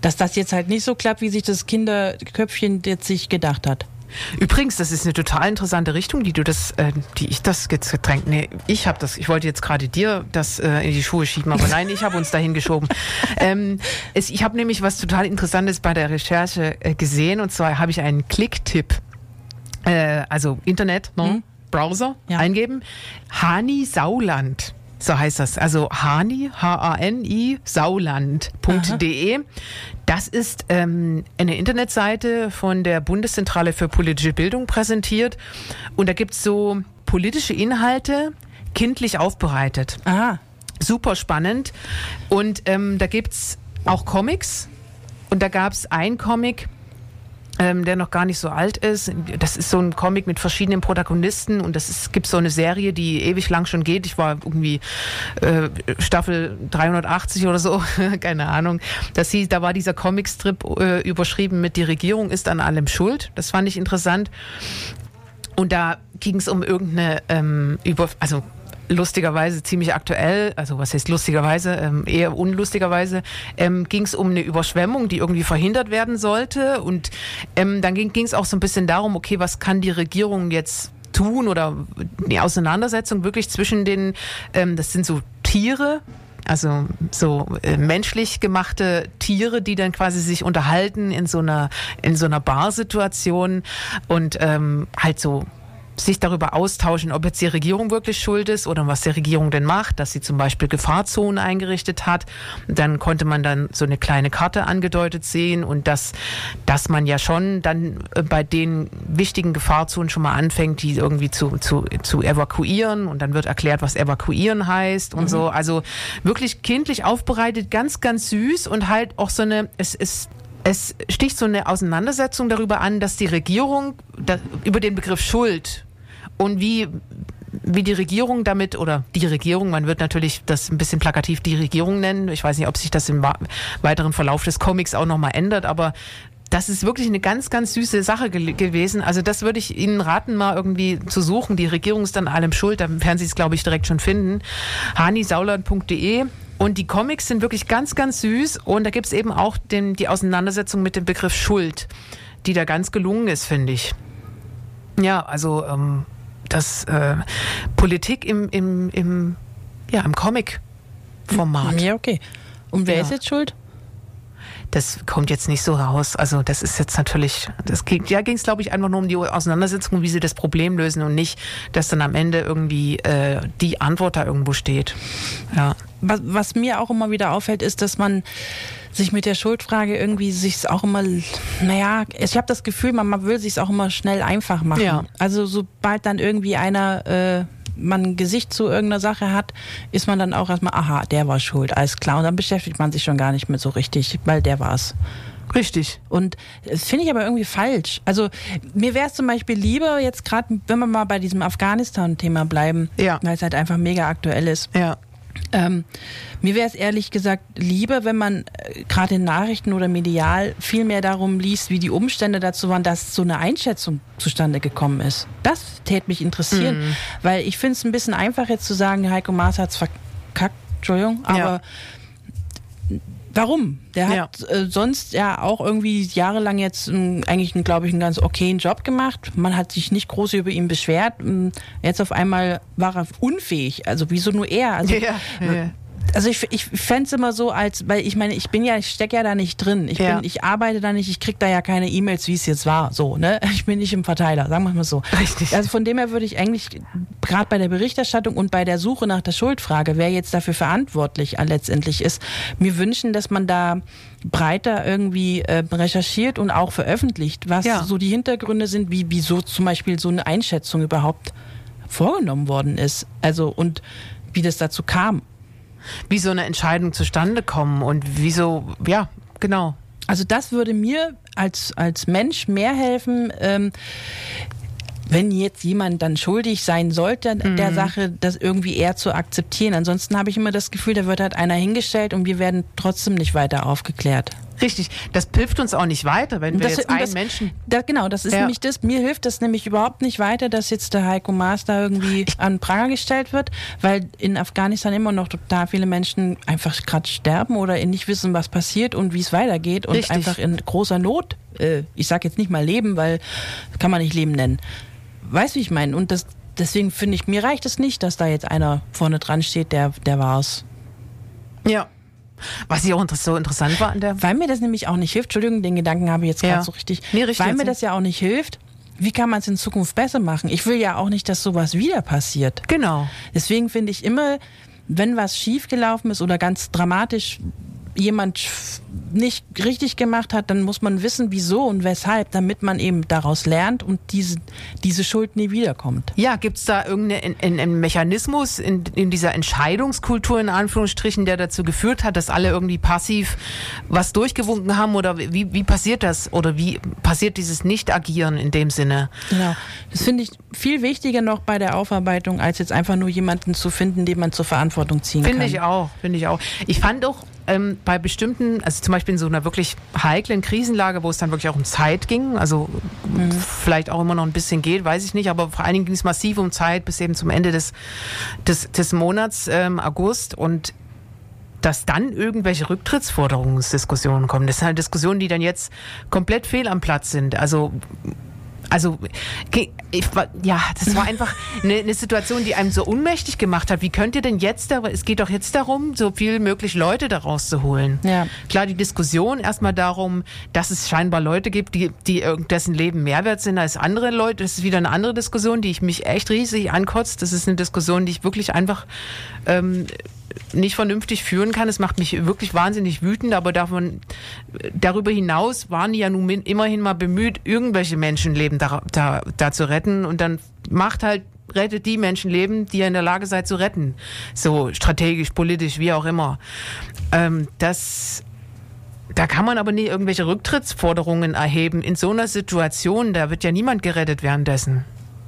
dass das jetzt halt nicht so klappt, wie sich das Kinderköpfchen jetzt sich gedacht hat. Übrigens, das ist eine total interessante Richtung, die du das, äh, die ich das jetzt Getränk, nee, ich habe das, ich wollte jetzt gerade dir das äh, in die Schuhe schieben, aber nein, ich habe uns dahin geschoben. ähm, es, ich habe nämlich was total Interessantes bei der Recherche äh, gesehen und zwar habe ich einen Klicktipp, äh, also Internet, ne? Mhm. Browser Ja. eingeben, Hani Sauland. So heißt das. Also Hani, H-A-N-I, sauland.de. Das ist ähm, eine Internetseite von der Bundeszentrale für politische Bildung präsentiert. Und da gibt's so politische Inhalte kindlich aufbereitet. Ah, Super spannend. Und ähm, da gibt's auch Comics. Und da gab's ein Comic, ähm, der noch gar nicht so alt ist. Das ist so ein Comic mit verschiedenen Protagonisten und das gibt so eine Serie, die ewig lang schon geht. Ich war irgendwie äh, Staffel 380 oder so, keine Ahnung. Das hieß, da war dieser Comicstrip äh, überschrieben mit Die Regierung ist an allem schuld. Das fand ich interessant. Und da ging es um irgendeine ähm, über, also lustigerweise ziemlich aktuell, also was heißt lustigerweise, ähm, eher unlustigerweise, ähm, ging es um eine Überschwemmung, die irgendwie verhindert werden sollte. Und ähm, dann ging es auch so ein bisschen darum, okay, was kann die Regierung jetzt tun oder die Auseinandersetzung wirklich zwischen den, ähm, das sind so Tiere, also so äh, menschlich gemachte Tiere, die dann quasi sich unterhalten in so einer in so einer Barsituation und ähm, halt so sich darüber austauschen, ob jetzt die Regierung wirklich schuld ist oder was die Regierung denn macht, dass sie zum Beispiel Gefahrzonen eingerichtet hat. Dann konnte man dann so eine kleine Karte angedeutet sehen und dass, dass man ja schon dann äh, bei den wichtigen Gefahrzonen schon mal anfängt, die irgendwie zu, zu, zu evakuieren und dann wird erklärt, was evakuieren heißt und so. Also wirklich kindlich aufbereitet, ganz, ganz süß und halt auch so eine, es ist es sticht so eine Auseinandersetzung darüber an, dass die Regierung über den Begriff Schuld und wie wie die Regierung damit oder die Regierung, man wird natürlich das ein bisschen plakativ die Regierung nennen. Ich weiß nicht, ob sich das im weiteren Verlauf des Comics auch nochmal ändert, aber das ist wirklich eine ganz, ganz süße Sache ge gewesen. Also das würde ich Ihnen raten, mal irgendwie zu suchen. Die Regierung ist an allem schuld, da werden Sie es, glaube ich, direkt schon finden. hanisauland.de und die Comics sind wirklich ganz, ganz süß und da gibt es eben auch den, die Auseinandersetzung mit dem Begriff Schuld, die da ganz gelungen ist, finde ich. Ja, also ähm, das äh, Politik im, im, im, ja, im Comic-Format. ja, okay. Und wer Ja. ist jetzt schuld? Das kommt jetzt nicht so raus. Also das ist jetzt natürlich, das ging, ja ging es glaube ich einfach nur um die Auseinandersetzung, wie sie das Problem lösen und nicht, dass dann am Ende irgendwie äh, die Antwort da irgendwo steht. Ja. Was, was mir auch immer wieder auffällt, ist, dass man sich mit der Schuldfrage irgendwie sich auch immer, naja, ich habe das Gefühl, man, man will sich auch immer schnell einfach machen. Ja. Also sobald dann irgendwie einer äh, man ein Gesicht zu irgendeiner Sache hat, ist man dann auch erstmal, aha, der war schuld, alles klar. Und dann beschäftigt man sich schon gar nicht mehr so richtig, weil der war's. Richtig. Und das finde ich aber irgendwie falsch. Also mir wäre es zum Beispiel lieber jetzt gerade, wenn wir mal bei diesem Afghanistan-Thema bleiben, Ja. weil es halt einfach mega aktuell ist. Ja. Ähm, mir wäre es ehrlich gesagt lieber, wenn man äh, gerade in Nachrichten oder medial viel mehr darum liest, wie die Umstände dazu waren, dass so eine Einschätzung zustande gekommen ist. Das täte mich interessieren, weil ich finde es ein bisschen einfach jetzt zu sagen, Heiko Maas hat's verkackt, Entschuldigung, aber Ja. Warum? Der Ja. hat äh, sonst ja auch irgendwie jahrelang jetzt ähm, eigentlich, glaube ich, einen ganz okayen Job gemacht. Man hat sich nicht groß über ihn beschwert. Ähm, Jetzt auf einmal war er unfähig. Also wieso nur er? Also, Ja, ja. Also ich, ich fände es immer so, als, weil ich meine, ich bin ja, ich stecke ja da nicht drin. Ich, Ja. bin, ich arbeite da nicht, ich krieg da ja keine E-Mails, wie es jetzt war. So, ne? Ich bin nicht im Verteiler, sagen wir mal so. Richtig. Also von dem her würde ich eigentlich gerade bei der Berichterstattung und bei der Suche nach der Schuldfrage, wer jetzt dafür verantwortlich letztendlich ist, mir wünschen, dass man da breiter irgendwie äh, recherchiert und auch veröffentlicht, was Ja. so die Hintergründe sind, wie wieso zum Beispiel so eine Einschätzung überhaupt vorgenommen worden ist. Also und wie das dazu kam. Wie so eine Entscheidung zustande kommen und wieso, ja, genau. Also das würde mir als, als Mensch mehr helfen, ähm, wenn jetzt jemand dann schuldig sein sollte der Sache, das irgendwie eher zu akzeptieren. Ansonsten habe ich immer das Gefühl, da wird halt einer hingestellt und wir werden trotzdem nicht weiter aufgeklärt. Richtig, das hilft uns auch nicht weiter, wenn wir Das- jetzt einen das- Menschen. Da, genau, das ist Ja. nämlich das. Mir hilft das nämlich überhaupt nicht weiter, dass jetzt der Heiko Maas da irgendwie an den Pranger gestellt wird, weil in Afghanistan immer noch total viele Menschen einfach gerade sterben oder nicht wissen, was passiert und wie es weitergeht und Richtig. einfach in großer Not. Äh, ich sage jetzt nicht mal leben, weil kann man nicht Leben nennen. Weißt du, wie ich meine? Und das, deswegen finde ich, mir reicht es nicht, dass da jetzt einer vorne dran steht, der, der war's. Ja. Was ich auch inter- so interessant war an der. Weil mir das nämlich auch nicht hilft, Entschuldigung, den Gedanken habe ich jetzt Ja. gerade so richtig, Nee, richtig, weil mir das ja auch nicht hilft, wie kann man es in Zukunft besser machen? Ich will ja auch nicht, dass sowas wieder passiert. Genau. Deswegen finde ich immer, wenn was schiefgelaufen ist oder ganz dramatisch jemand nicht richtig gemacht hat, dann muss man wissen, wieso und weshalb, damit man eben daraus lernt und diese, diese Schuld nie wiederkommt. Ja, gibt's da irgendeinen Mechanismus in, in dieser Entscheidungskultur in Anführungsstrichen, der dazu geführt hat, dass alle irgendwie passiv was durchgewunken haben? Oder wie, wie passiert das? Oder wie passiert dieses Nicht-Agieren in dem Sinne? Genau. Das finde ich viel wichtiger noch bei der Aufarbeitung, als jetzt einfach nur jemanden zu finden, den man zur Verantwortung ziehen Finde kann. ich auch, finde ich auch. Ich fand auch ähm, bei bestimmten, also zum Beispiel in so einer wirklich heiklen Krisenlage, wo es dann wirklich auch um Zeit ging, also vielleicht auch immer noch ein bisschen geht, weiß ich nicht, aber vor allen Dingen ging es massiv um Zeit bis eben zum Ende des, des, des Monats ähm, August und dass dann irgendwelche Rücktrittsforderungsdiskussionen kommen. Das sind halt Diskussionen, die dann jetzt komplett fehl am Platz sind. Also also ich, war- ja, das war einfach eine, eine Situation, die einem so unmächtig gemacht hat. Wie könnt ihr denn jetzt, es geht doch jetzt darum, so viel möglich Leute da rauszuholen. Ja. Klar, die Diskussion erstmal darum, dass es scheinbar Leute gibt, die, die irgend- dessen Leben mehr wert sind als andere Leute. Das ist wieder eine andere Diskussion, die ich mich echt riesig ankotzt. Das ist eine Diskussion, die ich wirklich einfach ähm, nicht vernünftig führen kann. Es macht mich wirklich wahnsinnig wütend, aber davon, darüber hinaus waren die ja nun immerhin mal bemüht, irgendwelche Menschenleben da, da, da zu retten und dann macht halt rettet die Menschenleben, die ihr in der Lage seid zu retten. So strategisch, politisch, wie auch immer. Ähm, das da kann man aber nie irgendwelche Rücktrittsforderungen erheben. In so einer Situation, da wird ja niemand gerettet währenddessen.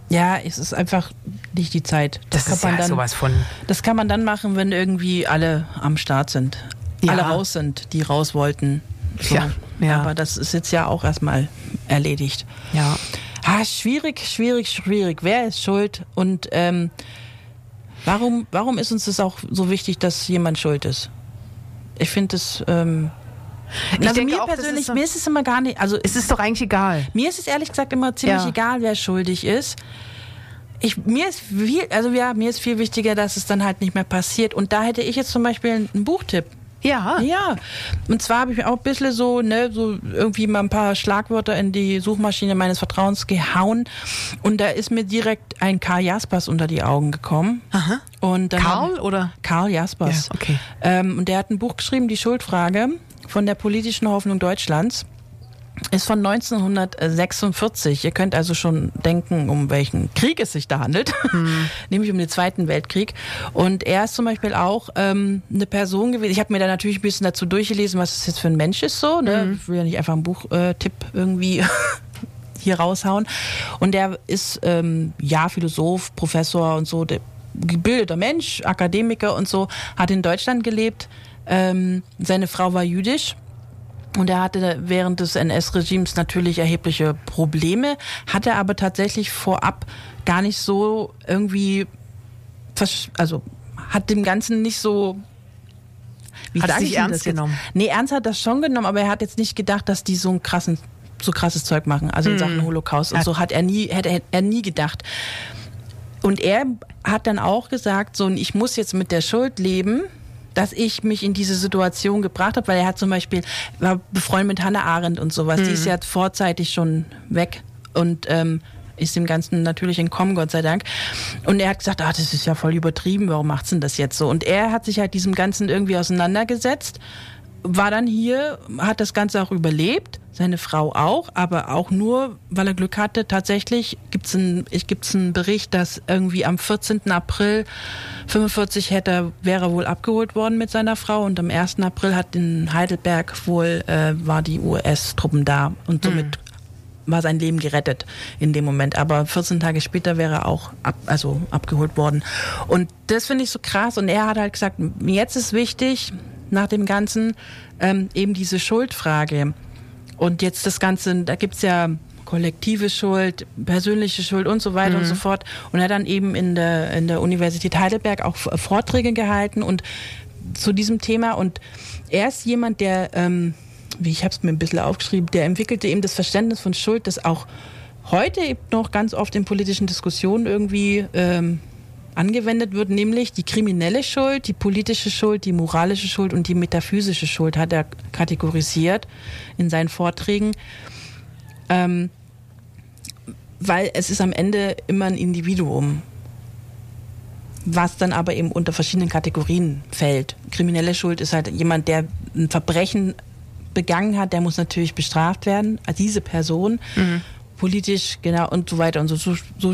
Ja, es ist einfach nicht die Zeit. Das, ist man ja dann, sowas von. Das kann man dann machen, wenn irgendwie alle am Start sind. Ja. Alle raus sind, die raus wollten. So. Ja, ja. Aber das ist jetzt ja auch erstmal erledigt. Ja. Ah, schwierig, schwierig, schwierig. Wer ist schuld? Und ähm, warum, warum ist uns das auch so wichtig, dass jemand schuld ist? Ich finde es. Ähm, Ich also denke mir auch, persönlich, ist so- mir ist es immer gar nicht. Also Es ist doch eigentlich egal. mir ist es ehrlich gesagt immer ziemlich Ja. egal, wer schuldig ist. Ich, mir ist viel, also ja, mir ist viel wichtiger, dass es dann halt nicht mehr passiert. Und da hätte ich jetzt zum Beispiel einen Buchtipp. Ja. Ja, und zwar habe ich auch ein bisschen so, ne, so irgendwie mal ein paar Schlagwörter in die Suchmaschine meines Vertrauens gehauen. Und da ist mir direkt ein Karl Jaspers unter die Augen gekommen. Aha. Und Karl hab- oder? Karl Jaspers. Ja, okay. Ähm, und der hat ein Buch geschrieben, Die Schuldfrage von der politischen Hoffnung Deutschlands. Ist von 1946. Ihr könnt also schon denken, um welchen Krieg es sich da handelt. Nämlich um den Zweiten Weltkrieg. Und er ist zum Beispiel auch ähm, eine Person gewesen. Ich habe mir da natürlich ein bisschen dazu durchgelesen, was es jetzt für ein Mensch ist. So, ne? Ich will ja nicht einfach einen Buchtipp irgendwie hier raushauen. Und der ist ähm, ja Philosoph, Professor und so, gebildeter Mensch, Akademiker und so, hat in Deutschland gelebt. Ähm, seine Frau war jüdisch. Und er hatte während des NS-Regimes natürlich erhebliche Probleme, hatte aber tatsächlich vorab gar nicht so irgendwie, also hat dem Ganzen nicht so. Wie Hat es sag nicht ich denn ernst genommen? Nee, ernst hat das schon genommen, aber er hat jetzt nicht gedacht, dass die so einen krassen, so krasses Zeug machen, also in Sachen Holocaust und Hat- so hat er nie, hätte er nie gedacht. Und er hat dann auch gesagt, so, ich muss jetzt mit der Schuld leben, dass ich mich in diese Situation gebracht habe, weil er hat zum Beispiel, war befreundet mit Hannah Arendt und sowas, die ist ja vorzeitig schon weg und ähm, ist dem Ganzen natürlich entkommen, Gott sei Dank. Und er hat gesagt, ah, das ist ja voll übertrieben, warum macht's denn das jetzt so? Und er hat sich halt diesem Ganzen irgendwie auseinandergesetzt, war dann hier, hat das Ganze auch überlebt, seine Frau auch, aber auch nur, weil er Glück hatte. Tatsächlich gibt's einen, ich gibt's einen Bericht, dass irgendwie am 14. April 45 hätte, wäre er wohl abgeholt worden mit seiner Frau und am 1. April hat in Heidelberg wohl, äh, war die US-Truppen da und somit war sein Leben gerettet in dem Moment. Aber 14 Tage später wäre er auch ab, also abgeholt worden. Und das finde ich so krass. Und er hat halt gesagt, jetzt ist wichtig, nach dem Ganzen ähm, eben diese Schuldfrage. Und jetzt das Ganze, da gibt's ja kollektive Schuld, persönliche Schuld und so weiter mhm. und so fort. Und er hat dann eben in der, in der Universität Heidelberg auch Vorträge gehalten und zu diesem Thema. Und er ist jemand, der, ähm, wie ich habe es mir ein bisschen aufgeschrieben, der entwickelte eben das Verständnis von Schuld, das auch heute eben noch ganz oft in politischen Diskussionen irgendwie ähm, angewendet wird, nämlich die kriminelle Schuld, die politische Schuld, die moralische Schuld und die metaphysische Schuld hat er kategorisiert in seinen Vorträgen. Ähm, weil es ist am Ende immer ein Individuum, was dann aber eben unter verschiedenen Kategorien fällt. Kriminelle Schuld ist halt jemand, der ein Verbrechen begangen hat, der muss natürlich bestraft werden, diese Person. Mhm politisch, genau, und so weiter. Und so, so, so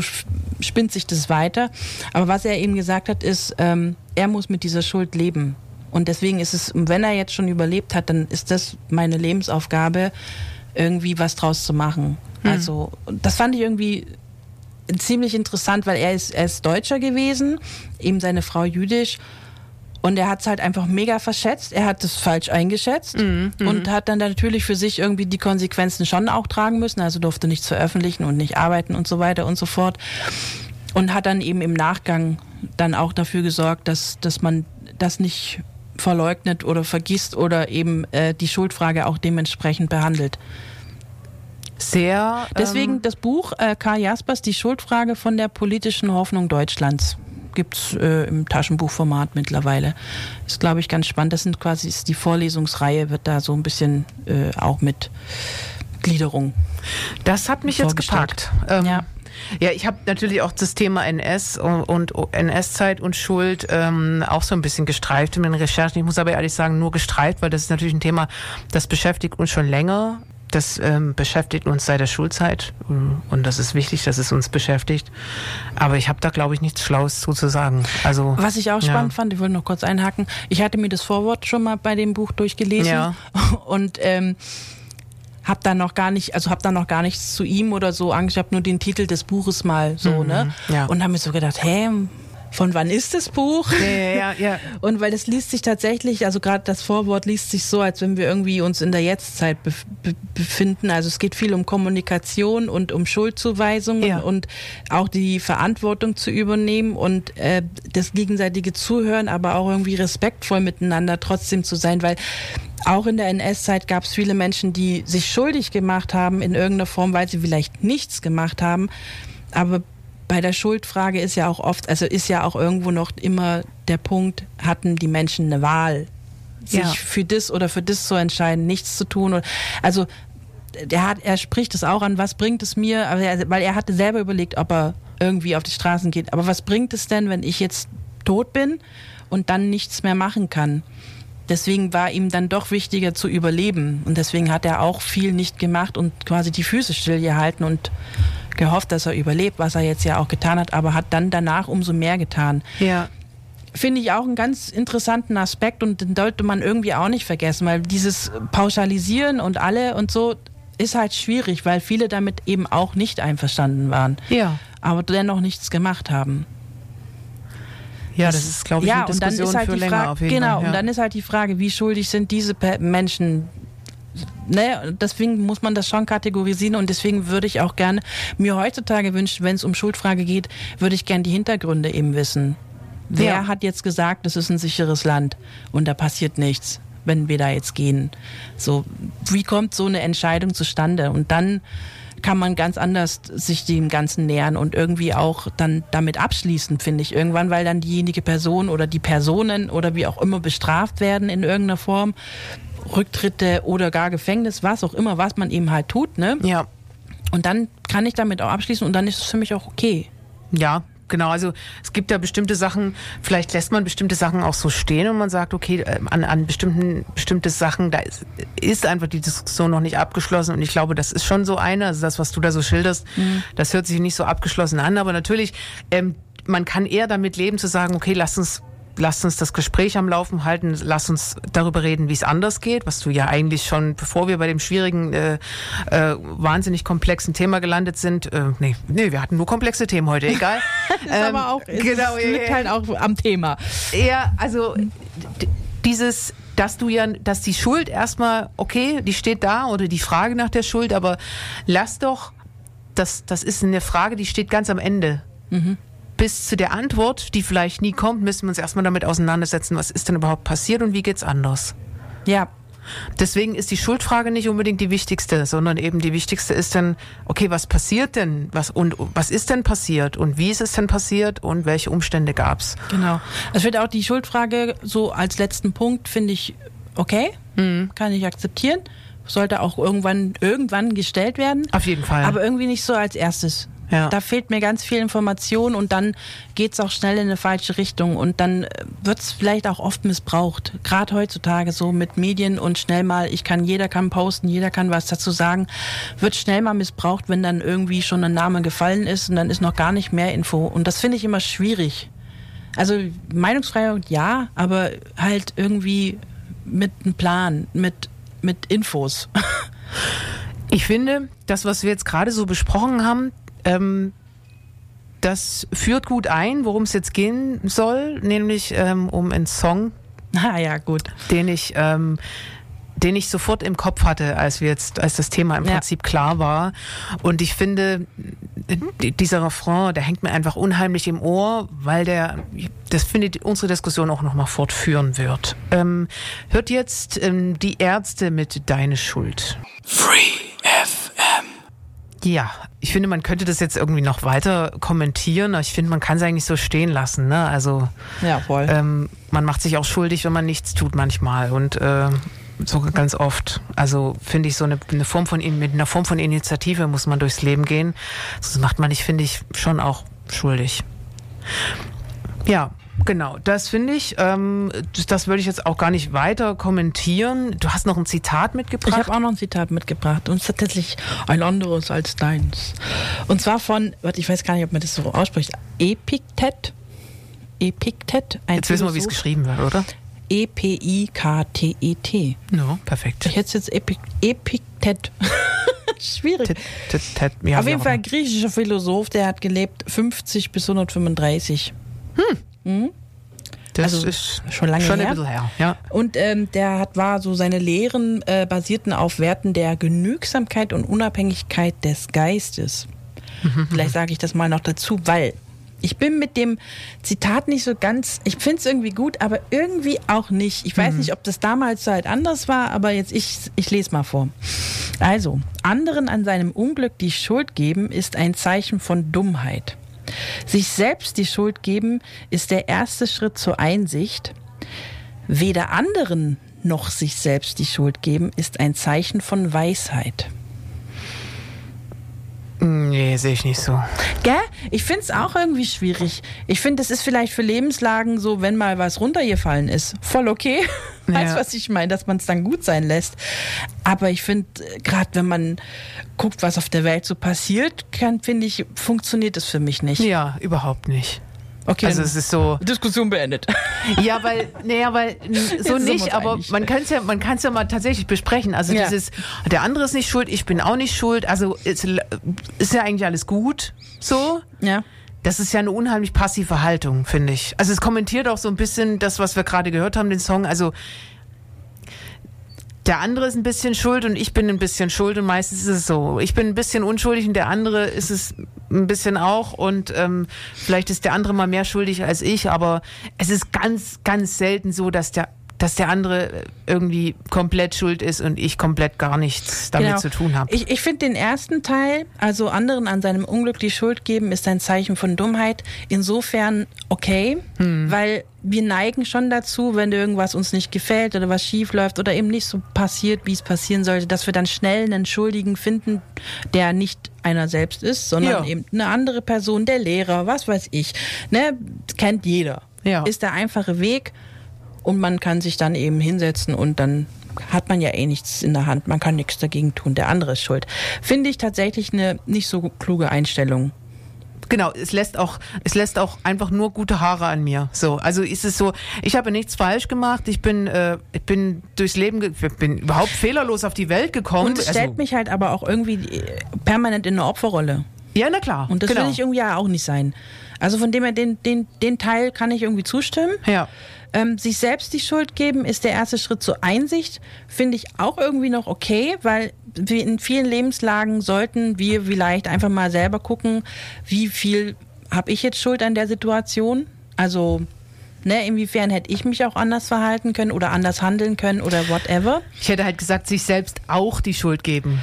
spinnt sich das weiter. Aber was er eben gesagt hat, ist, ähm, er muss mit dieser Schuld leben. Und deswegen ist es, wenn er jetzt schon überlebt hat, dann ist das meine Lebensaufgabe, irgendwie was draus zu machen. Mhm. Also, das fand ich irgendwie ziemlich interessant, weil er ist, er ist Deutscher gewesen, eben seine Frau jüdisch. Und er hat es halt einfach mega verschätzt. Er hat es falsch eingeschätzt mhm, mhm, und hat dann natürlich für sich irgendwie die Konsequenzen schon auch tragen müssen. Also durfte nichts veröffentlichen und nicht arbeiten und so weiter und so fort. Und hat dann eben im Nachgang dann auch dafür gesorgt, dass, dass man das nicht verleugnet oder vergisst oder eben äh, die Schuldfrage auch dementsprechend behandelt. Sehr. Deswegen ähm, das Buch äh, Karl Jaspers, Die Schuldfrage von der politischen Hoffnung Deutschlands gibt's äh, im Taschenbuchformat mittlerweile. Ist, glaube ich, ganz spannend. Das sind quasi die Vorlesungsreihe, wird da so ein bisschen äh, auch mit Gliederung. Das hat mich jetzt gepackt. Ähm, ja. Ja, ich habe natürlich auch das Thema NS und, NS-Zeit und Schuld ähm, auch so ein bisschen gestreift in den Recherchen. Ich muss aber ehrlich sagen, nur gestreift, weil das ist natürlich ein Thema, das beschäftigt uns schon länger das ähm, beschäftigt uns seit der Schulzeit und das ist wichtig, dass es uns beschäftigt. Aber ich habe da, glaube ich, nichts Schlaues zu, zu sagen. Also, Was ich auch ja. spannend fand, ich wollte noch kurz einhaken, ich hatte mir das Vorwort schon mal bei dem Buch durchgelesen ja. und ähm, habe dann noch gar nicht, also habe dann noch gar nichts zu ihm oder so ich habe nur den Titel des Buches mal so, mhm, ne? Ja. Und habe mir so gedacht, hä, von wann ist das Buch? Ja, ja, ja. Und weil das liest sich tatsächlich, also gerade das Vorwort liest sich so, als wenn wir irgendwie uns in der Jetztzeit be be befinden. Also es geht viel um Kommunikation und um Schuldzuweisung ja. und auch die Verantwortung zu übernehmen und äh, das gegenseitige Zuhören, aber auch irgendwie respektvoll miteinander trotzdem zu sein, weil auch in der NS-Zeit gab es viele Menschen, die sich schuldig gemacht haben in irgendeiner Form, weil sie vielleicht nichts gemacht haben. Aber bei der Schuldfrage ist ja auch oft, also ist ja auch irgendwo noch immer der Punkt, hatten die Menschen eine Wahl, sich ja. für das oder für das zu entscheiden, nichts zu tun. Also der hat, er spricht es auch an, was bringt es mir, weil er hatte selber überlegt, ob er irgendwie auf die Straßen geht. Aber was bringt es denn, wenn ich jetzt tot bin und dann nichts mehr machen kann? Deswegen war ihm dann doch wichtiger zu überleben. Und deswegen hat er auch viel nicht gemacht und quasi die Füße stillgehalten und gehofft, dass er überlebt, was er jetzt ja auch getan hat, aber hat dann danach umso mehr getan. Ja. Finde ich auch einen ganz interessanten Aspekt und den sollte man irgendwie auch nicht vergessen, weil dieses Pauschalisieren und alle und so ist halt schwierig, weil viele damit eben auch nicht einverstanden waren. Ja. Aber dennoch nichts gemacht haben. Ja, das, das ist, glaube ich, ja, eine Diskussion halt für länger Frage, auf jeden Genau, Fall, ja. und dann ist halt die Frage, wie schuldig sind diese Menschen, ne, deswegen muss man das schon kategorisieren und deswegen würde ich auch gerne mir heutzutage wünschen, wenn es um Schuldfrage geht, würde ich gerne die Hintergründe eben wissen. Wer ja. hat jetzt gesagt, es ist ein sicheres Land und da passiert nichts, wenn wir da jetzt gehen? So, wie kommt so eine Entscheidung zustande? Und dann kann man ganz anders sich dem Ganzen nähern und irgendwie auch dann damit abschließen, finde ich, irgendwann, weil dann diejenige Person oder die Personen oder wie auch immer bestraft werden in irgendeiner Form Rücktritte oder gar Gefängnis, was auch immer, was man eben halt tut, ne? Ja. Und dann kann ich damit auch abschließen und dann ist es für mich auch okay. Ja, genau. Also es gibt ja bestimmte Sachen, vielleicht lässt man bestimmte Sachen auch so stehen und man sagt, okay, äh, an, an bestimmten bestimmte Sachen, da ist, ist einfach die Diskussion noch nicht abgeschlossen und ich glaube, das ist schon so eine, also das, was du da so schilderst, mhm. das hört sich nicht so abgeschlossen an, aber natürlich, ähm, man kann eher damit leben zu sagen, okay, lass uns lasst uns das Gespräch am Laufen halten, lass uns darüber reden, wie es anders geht, was du ja eigentlich schon, bevor wir bei dem schwierigen, äh, äh, wahnsinnig komplexen Thema gelandet sind, äh, nee, nee, wir hatten nur komplexe Themen heute, egal. ist ähm, aber auch, genau, liegt halt auch am Thema. Ja, also dieses dass du ja, dass die Schuld erstmal, okay, die steht da oder die Frage nach der Schuld, aber lass doch, das, das ist eine Frage, die steht ganz am Ende. Mhm. Bis zu der Antwort, die vielleicht nie kommt, müssen wir uns erstmal damit auseinandersetzen, was ist denn überhaupt passiert und wie geht's anders. Ja, Deswegen ist die Schuldfrage nicht unbedingt die wichtigste, sondern eben die wichtigste ist dann, okay, was passiert denn? Was, und was ist denn passiert? Und wie ist es denn passiert? Und welche Umstände gab's? Genau. Also ich finde auch die Schuldfrage so als letzten Punkt finde ich okay, mhm. kann ich akzeptieren. Sollte auch irgendwann, irgendwann gestellt werden. Auf jeden Fall. Aber irgendwie nicht so als erstes. Ja. Da fehlt mir ganz viel Information und dann geht's auch schnell in eine falsche Richtung und dann äh, wird's vielleicht auch oft missbraucht. Gerade heutzutage so mit Medien und schnell mal, ich kann, jeder kann posten, jeder kann was dazu sagen, wird schnell mal missbraucht, wenn dann irgendwie schon ein Name gefallen ist und dann ist noch gar nicht mehr Info. Und das finde ich immer schwierig. Also Meinungsfreiheit ja, aber halt irgendwie mit einem Plan, mit, mit Infos. Ich finde, das, was wir jetzt gerade so besprochen haben, ähm, das führt gut ein, worum es jetzt gehen soll, nämlich ähm, um einen Song. Ah ja, gut. Den ich, ähm, den ich sofort im Kopf hatte, als wir jetzt, als das Thema im ja. Prinzip klar war. Und ich finde, dieser Refrain, der hängt mir einfach unheimlich im Ohr, weil der, das findet unsere Diskussion auch nochmal fortführen wird. Ähm, hört jetzt ähm, die Ärzte mit Deine Schuld. Free FM. Ja, ich finde, man könnte das jetzt irgendwie noch weiter kommentieren, aber ich finde, man kann es eigentlich so stehen lassen. Ne? Also ja, voll. Ähm, man macht sich auch schuldig, wenn man nichts tut manchmal und äh, so ganz oft. Also finde ich so eine, eine, Form von mit einer Form von Initiative muss man durchs Leben gehen. Das macht man nicht, finde ich, schon auch schuldig. Ja, Genau, das finde ich. Ähm, das, das würde ich jetzt auch gar nicht weiter kommentieren. Du hast noch ein Zitat mitgebracht. Ich habe auch noch ein Zitat mitgebracht und es ist tatsächlich ein anderes als deins. Und zwar von, warte, ich weiß gar nicht, ob man das so ausspricht, Epiktet. Epiktet. Ein jetzt wissen wir, wie es geschrieben wird, oder? E-P-I-K-T-E-T. No, perfekt. Ich hätte jetzt Epik Epiktet. Schwierig. Tit, tit, tit, ja, Auf jeden Fall ein griechischer Philosoph, der hat gelebt 50 bis 135. Hm. Mhm. Das also ist schon lange schon her. Ein bisschen her. Ja. Und ähm, der hat war so seine Lehren äh, basierten auf Werten der Genügsamkeit und Unabhängigkeit des Geistes. Mhm. Vielleicht sage ich das mal noch dazu, weil ich bin mit dem Zitat nicht so ganz, ich finde es irgendwie gut, aber irgendwie auch nicht. Ich weiß mhm. nicht, ob das damals halt anders war, aber jetzt ich, ich lese mal vor. Also, anderen an seinem Unglück die Schuld geben, ist ein Zeichen von Dummheit. Sich selbst die Schuld geben ist der erste Schritt zur Einsicht. Weder anderen noch sich selbst die Schuld geben ist ein Zeichen von Weisheit. Nee, sehe ich nicht so. Gell? Ich finde es auch irgendwie schwierig. Ich finde, das ist vielleicht für Lebenslagen so, wenn mal was runtergefallen ist, voll okay. Ja. Weißt was ich meine, dass man es dann gut sein lässt. Aber ich finde, gerade wenn man guckt, was auf der Welt so passiert, finde ich, funktioniert es für mich nicht. Ja, überhaupt nicht. Okay. Also es ist so. Diskussion beendet. Ja, weil, naja, weil so nicht, aber man kann es ja, man kann es ja mal tatsächlich besprechen. Also ja. dieses, der andere ist nicht schuld, ich bin auch nicht schuld. Also ist, ist ja eigentlich alles gut. So. Ja. Das ist ja eine unheimlich passive Haltung, finde ich. Also es kommentiert auch so ein bisschen das, was wir gerade gehört haben, den Song. Also der andere ist ein bisschen schuld und ich bin ein bisschen schuld und meistens ist es so. Ich bin ein bisschen unschuldig und der andere ist es ein bisschen auch und ähm, vielleicht ist der andere mal mehr schuldig als ich, aber es ist ganz, ganz selten so, dass der dass der andere irgendwie komplett schuld ist und ich komplett gar nichts damit genau. zu tun habe. Ich, ich finde den ersten Teil, also anderen an seinem Unglück die Schuld geben, ist ein Zeichen von Dummheit. Insofern okay, hm. weil wir neigen schon dazu, wenn irgendwas uns nicht gefällt oder was schief läuft oder eben nicht so passiert, wie es passieren sollte, dass wir dann schnell einen Schuldigen finden, der nicht einer selbst ist, sondern ja. eben eine andere Person, der Lehrer, was weiß ich. Ne? Kennt jeder. Ja. Ist der einfache Weg und man kann sich dann eben hinsetzen und dann hat man ja eh nichts in der Hand. Man kann nichts dagegen tun. Der andere ist schuld. Finde ich tatsächlich eine nicht so kluge Einstellung. Genau, es lässt auch, es lässt auch einfach nur gute Haare an mir. So, also ist es so, ich habe nichts falsch gemacht. Ich bin, äh, ich bin durchs Leben, bin überhaupt fehlerlos auf die Welt gekommen. Und es stellt also, mich halt aber auch irgendwie äh, permanent in eine Opferrolle. Ja, na klar. Und das genau. will ich irgendwie ja auch nicht sein. Also von dem her, den, den, den Teil kann ich irgendwie zustimmen. Ja. Ähm, sich selbst die Schuld geben ist der erste Schritt zur Einsicht, finde ich auch irgendwie noch okay, weil wir in vielen Lebenslagen sollten wir vielleicht einfach mal selber gucken, wie viel habe ich jetzt Schuld an der Situation? Also, ne, inwiefern hätte ich mich auch anders verhalten können oder anders handeln können oder whatever. Ich hätte halt gesagt, sich selbst auch die Schuld geben.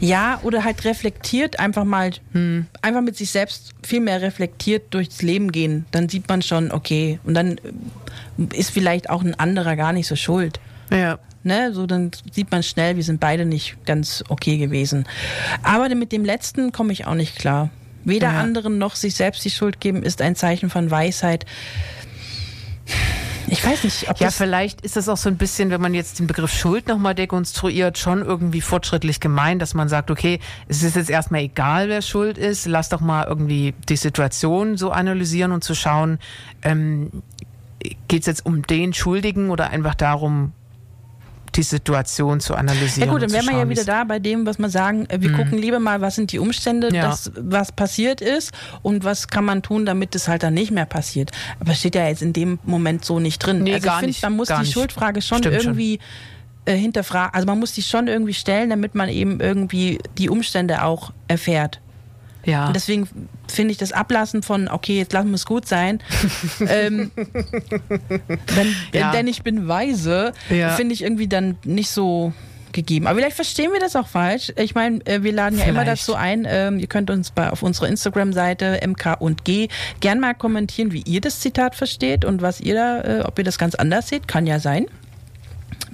Ja, oder halt reflektiert, einfach mal, einfach mit sich selbst viel mehr reflektiert durchs Leben gehen. Dann sieht man schon, okay, und dann äh, ist vielleicht auch ein anderer gar nicht so schuld. Ja. Ne, so dann sieht man schnell, wir sind beide nicht ganz okay gewesen. Aber mit dem letzten komme ich auch nicht klar. Weder Ja. anderen noch sich selbst die Schuld geben ist ein Zeichen von Weisheit. Ich weiß nicht, ob Ja, vielleicht ist das auch so ein bisschen, wenn man jetzt den Begriff Schuld nochmal dekonstruiert, schon irgendwie fortschrittlich gemeint, dass man sagt, okay, es ist jetzt erstmal egal, wer schuld ist, lass doch mal irgendwie die Situation so analysieren und zu schauen, ähm, geht es jetzt um den Schuldigen oder einfach darum, die Situation zu analysieren. Ja gut, dann wären wir ja wieder da bei dem, was wir sagen, äh, wir gucken lieber mal, was sind die Umstände, Mhm. Ja. das, was passiert ist und was kann man tun, damit es halt dann nicht mehr passiert. Aber es steht ja jetzt in dem Moment so nicht drin. Nee, also gar ich finde, man muss die nicht. Schuldfrage schon Stimmt schon. irgendwie äh, hinterfragen, also man muss die schon irgendwie stellen, damit man eben irgendwie die Umstände auch erfährt. Ja. Und deswegen finde ich das Ablassen von, okay, jetzt lassen wir es gut sein, ähm, wenn, Ja. denn ich bin weise, Ja. finde ich irgendwie dann nicht so gegeben. Aber vielleicht verstehen wir das auch falsch. Ich meine, äh, wir laden ja immer dazu ein, ähm, ihr könnt uns bei, auf unserer Instagram-Seite MK und G gern mal kommentieren, wie ihr das Zitat versteht und was ihr da, äh, ob ihr das ganz anders seht, kann ja sein.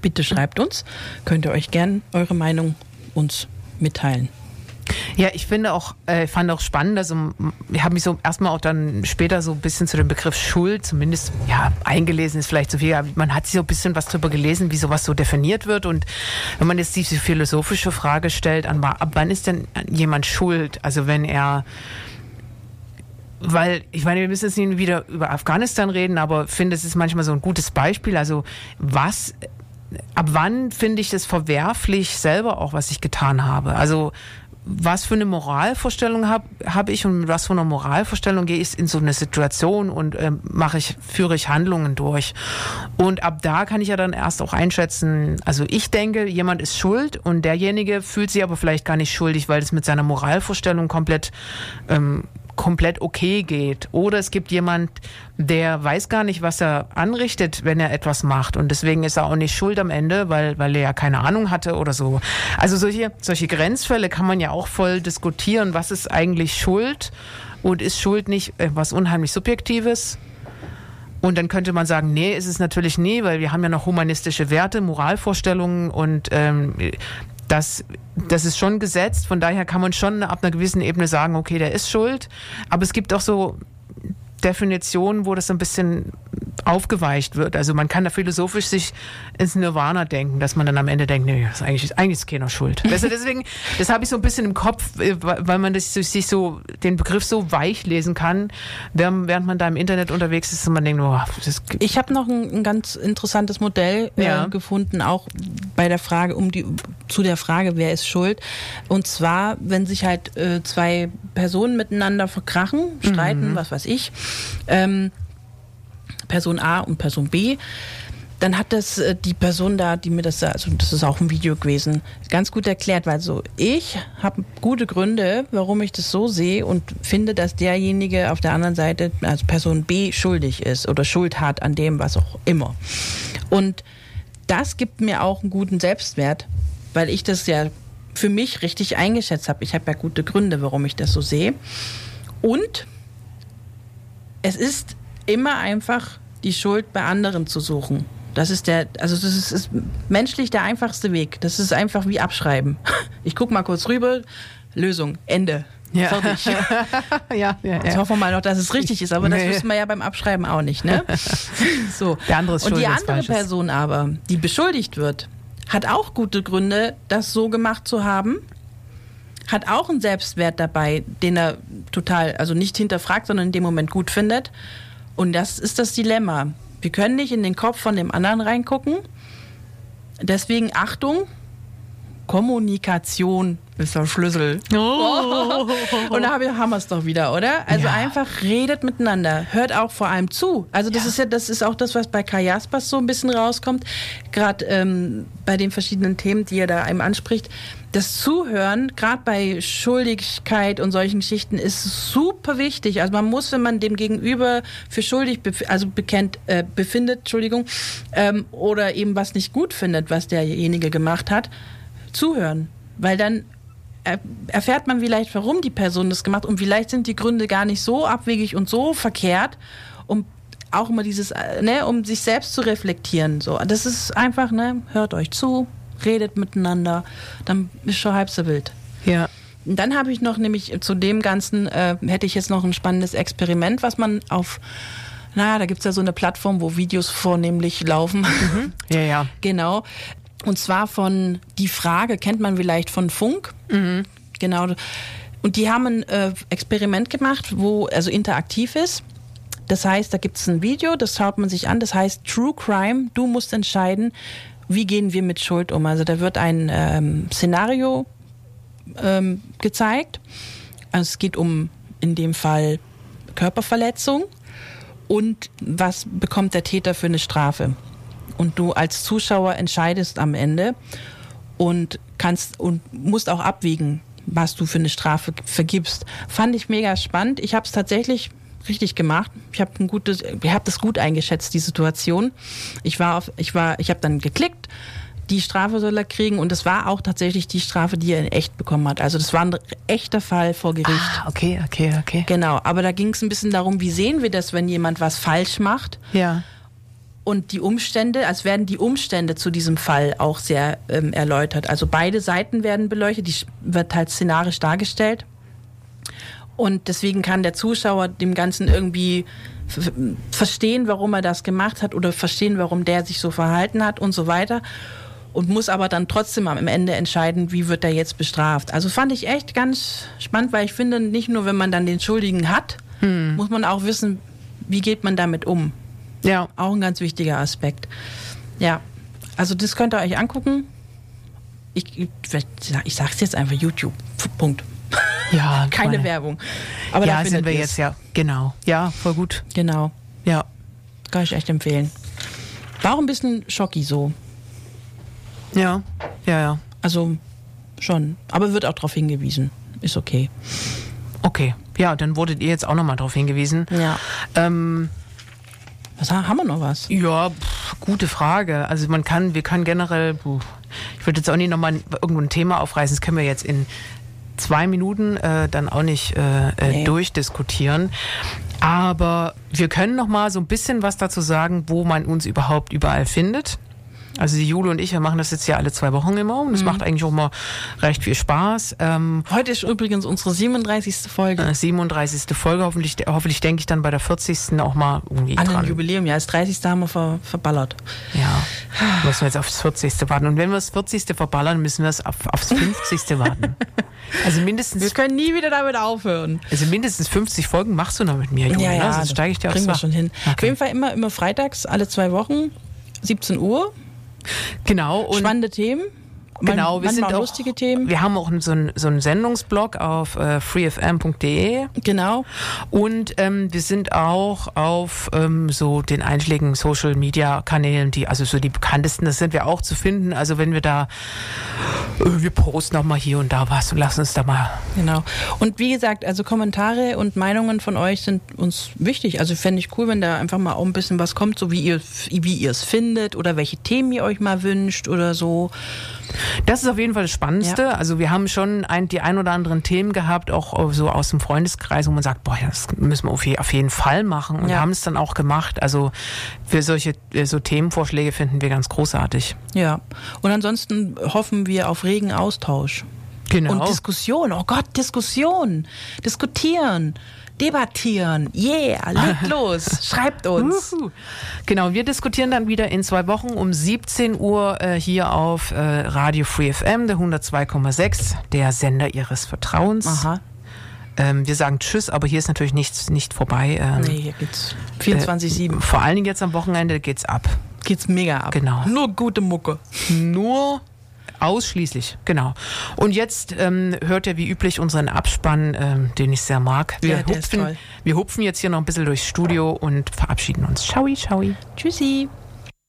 Bitte schreibt uns, könnt ihr euch gern eure Meinung uns mitteilen. Ja, ich finde auch, äh, fand auch spannend, also ich habe mich so erstmal auch dann später so ein bisschen zu dem Begriff Schuld, zumindest ja eingelesen ist vielleicht zu viel, aber man hat so ein bisschen was drüber gelesen, wie sowas so definiert wird und wenn man jetzt diese philosophische Frage stellt, an, ab wann ist denn jemand schuld? Also wenn er weil, ich meine, wir müssen jetzt nicht wieder über Afghanistan reden, aber finde, es ist manchmal so ein gutes Beispiel. Also, was, ab wann finde ich das verwerflich selber auch, was ich getan habe? Also, was für eine Moralvorstellung habe hab ich und mit was für einer Moralvorstellung gehe ich in so eine Situation und ähm, mache ich, führe ich Handlungen durch. Und ab da kann ich ja dann erst auch einschätzen, also ich denke, jemand ist schuld und derjenige fühlt sich aber vielleicht gar nicht schuldig, weil es mit seiner Moralvorstellung komplett ähm, komplett okay geht. Oder es gibt jemand, der weiß gar nicht, was er anrichtet, wenn er etwas macht. Und deswegen ist er auch nicht schuld am Ende, weil, weil er ja keine Ahnung hatte oder so. Also solche, solche Grenzfälle kann man ja auch voll diskutieren. Was ist eigentlich Schuld? Und ist Schuld nicht äh, was unheimlich Subjektives? Und dann könnte man sagen, nee, ist es natürlich nie, weil wir haben ja noch humanistische Werte, Moralvorstellungen und ähm, das, das ist schon gesetzt. Von daher kann man schon ab einer gewissen Ebene sagen, okay, der ist schuld. Aber es gibt auch so Definitionen, wo das so ein bisschen aufgeweicht wird. Also man kann da philosophisch sich ins Nirvana denken, dass man dann am Ende denkt, nee, das ist eigentlich, eigentlich ist keiner schuld. Du, deswegen, das habe ich so ein bisschen im Kopf, äh, weil man das sich so, den Begriff so weich lesen kann, während man da im Internet unterwegs ist und man denkt, oh, das Ich habe noch ein, ein ganz interessantes Modell äh, Ja. gefunden, auch bei der Frage um die zu der Frage, wer ist schuld. Und zwar, wenn sich halt äh, zwei Personen miteinander verkrachen, streiten, was weiß ich, ähm, Person A und Person B, dann hat das äh, die Person da, die mir das, also das ist auch ein Video gewesen, ganz gut erklärt, weil so ich habe gute Gründe, warum ich das so sehe und finde, dass derjenige auf der anderen Seite, also Person B, schuldig ist oder Schuld hat an dem, was auch immer. Und das gibt mir auch einen guten Selbstwert, weil ich das ja für mich richtig eingeschätzt habe. Ich habe ja gute Gründe, warum ich das so sehe. Und es ist immer einfach die Schuld bei anderen zu suchen. Das ist der, also das ist, ist menschlich der einfachste Weg. Das ist einfach wie abschreiben. Ich guck mal kurz rüber, Lösung, Ende. Ja. Fertig. ja, ja, Jetzt hoffen wir mal noch, dass es richtig ist, aber das Nee. wissen wir ja beim Abschreiben auch nicht, ne? So. Der andere ist Und die andere. Person aber, die beschuldigt wird, hat auch gute Gründe, das so gemacht zu haben. Hat auch einen Selbstwert dabei, den er total, also nicht hinterfragt, sondern in dem Moment gut findet. Und das ist das Dilemma. Wir können nicht in den Kopf von dem anderen reingucken. Deswegen Achtung, Kommunikation ist der Schlüssel. Oh. Und da haben wir es doch wieder, oder? Also Ja. einfach redet miteinander, hört auch vor allem zu. Also das ist ja, das ist auch das, was bei Kai Jaspers so ein bisschen rauskommt, gerade ähm, bei den verschiedenen Themen, die er da einem anspricht. Das Zuhören, gerade bei Schuldigkeit und solchen Geschichten, ist super wichtig. Also man muss, wenn man dem Gegenüber für schuldig, also bekennt, äh, befindet, Entschuldigung, ähm, oder eben was nicht gut findet, was derjenige gemacht hat, zuhören. Weil dann erfährt man vielleicht, warum die Person das gemacht und vielleicht sind die Gründe gar nicht so abwegig und so verkehrt, um auch immer dieses, äh, ne, um sich selbst zu reflektieren. So, das ist einfach, ne, hört euch zu, redet miteinander, dann ist schon halb so wild. Ja. Und dann habe ich noch nämlich zu dem Ganzen, äh, hätte ich jetzt noch ein spannendes Experiment, was man auf, na, da gibt's ja so eine Plattform, wo Videos vornehmlich laufen. Ja, ja. Genau. Und zwar von Die Frage, kennt man vielleicht von Funk. Genau. Und die haben ein äh, Experiment gemacht, wo also interaktiv ist. Das heißt, da gibt es ein Video, das schaut man sich an, das heißt True Crime, du musst entscheiden, wie gehen wir mit Schuld um. Also da wird ein ähm, Szenario ähm, gezeigt. Also es geht um in dem Fall Körperverletzung und was bekommt der Täter für eine Strafe. Und du als Zuschauer entscheidest am Ende und kannst und musst auch abwiegen, was du für eine Strafe vergibst. Fand ich mega spannend. Ich habe es tatsächlich richtig gemacht. Ich habe ein gutes, ich habe das gut eingeschätzt die Situation. Ich war auf, ich war, ich habe dann geklickt. Die Strafe soll er kriegen und das war auch tatsächlich die Strafe, die er in echt bekommen hat. Also das war ein echter Fall vor Gericht. Ah, okay, okay, okay. Genau, aber da ging es ein bisschen darum, wie sehen wir das, wenn jemand was falsch macht Ja. Und die Umstände, als werden die Umstände zu diesem Fall auch sehr ähm, erläutert. Also beide Seiten werden beleuchtet, die wird halt szenarisch dargestellt. Und deswegen kann der Zuschauer dem Ganzen irgendwie verstehen, warum er das gemacht hat oder verstehen, warum der sich so verhalten hat und so weiter. Und muss aber dann trotzdem am Ende entscheiden, wie wird er jetzt bestraft. Also fand ich echt ganz spannend, weil ich finde, nicht nur wenn man dann den Schuldigen hat, muss man auch wissen, wie geht man damit um. Ja. Auch ein ganz wichtiger Aspekt. Ja, also das könnt ihr euch angucken. Ich, ich, sag's jetzt einfach YouTube. Punkt. Ja, Keine meine- Werbung. Aber da ja, findet sind wir ihr's. jetzt, ja. Genau. Ja, voll gut. Genau. Ja. Kann ich echt empfehlen. War auch ein bisschen schocki so. Ja. Ja, ja. Also schon. Aber wird auch darauf hingewiesen. Ist okay. Okay. Ja, dann wurdet ihr jetzt auch nochmal darauf hingewiesen. Ja. Ähm, Was ha- haben wir noch was? ja, pff, gute Frage. Also man kann, wir können generell, puh, ich würde jetzt auch nicht nochmal irgendwo ein Thema aufreißen, das können wir jetzt in zwei Minuten äh, dann auch nicht äh, äh, Nee. durchdiskutieren. Aber wir können noch mal so ein bisschen was dazu sagen, wo man uns überhaupt überall findet. Also die Jule und ich, wir machen das jetzt ja alle zwei Wochen immer und das macht eigentlich auch mal recht viel Spaß. Ähm, Heute ist übrigens unsere 37. Folge. äh, 37. Folge, hoffentlich, hoffentlich denke ich dann bei der 40. auch mal irgendwie An dran. ein Jubiläum, ja. Das 30. haben wir ver verballert. Ja, müssen wir jetzt aufs 40. warten. Und wenn wir das 40. verballern, müssen wir es auf, aufs 50. warten. Also Wir mindestens, können nie wieder damit aufhören. also mindestens 50 Folgen machst du noch mit mir, Jule. Ja, ne? ja, Sonst das steige ich dir aufs kriegen wir schon hin. Auf Okay. jeden Fall immer, immer freitags, alle zwei Wochen, 17 Uhr. Genau. Und Spannende Themen. Genau, wir sind auch auch, lustige Themen. Wir haben auch so einen so einen Sendungsblog auf äh, freefm.de Genau. und ähm, wir sind auch auf ähm, so den einschlägigen Social Media Kanälen, die also so die bekanntesten, das sind wir auch zu finden. Also wenn wir da, äh, wir posten auch mal hier und da was und lassen uns da mal. Genau. Und wie gesagt, also Kommentare und Meinungen von euch sind uns wichtig. Also fände ich cool, wenn da einfach mal auch ein bisschen was kommt, so wie ihr wie ihr es findet oder welche Themen ihr euch mal wünscht oder so. Das ist auf jeden Fall das Spannendste. Also wir haben schon ein, die ein oder anderen Themen gehabt, auch so aus dem Freundeskreis, wo man sagt, boah, ja, das müssen wir auf jeden Fall machen und Ja. haben es dann auch gemacht. Also für solche äh, so Themenvorschläge finden wir ganz großartig. Ja. Und ansonsten hoffen wir auf regen Austausch. Genau. Und Diskussion. Oh Gott, Diskussion. Diskutieren. Debattieren. Yeah. Legt los. Schreibt uns. Uhu. Genau, wir diskutieren dann wieder in zwei Wochen um 17 Uhr äh, hier auf äh, Radio Free FM, der 102,6, der Sender Ihres Vertrauens. Aha. Ähm, wir sagen Tschüss, aber hier ist natürlich nichts nicht vorbei. Ähm, Nee, hier geht's 24-7. äh, vor allen Dingen jetzt am Wochenende geht's ab. Geht's mega ab. Genau. Nur gute Mucke. Nur Ausschließlich, genau. Und jetzt ähm, hört ihr wie üblich unseren Abspann, ähm, den ich sehr mag. Wir, Ja, hupfen, wir hupfen jetzt hier noch ein bisschen durchs Studio und verabschieden uns. Ciao, ciao. Tschüssi.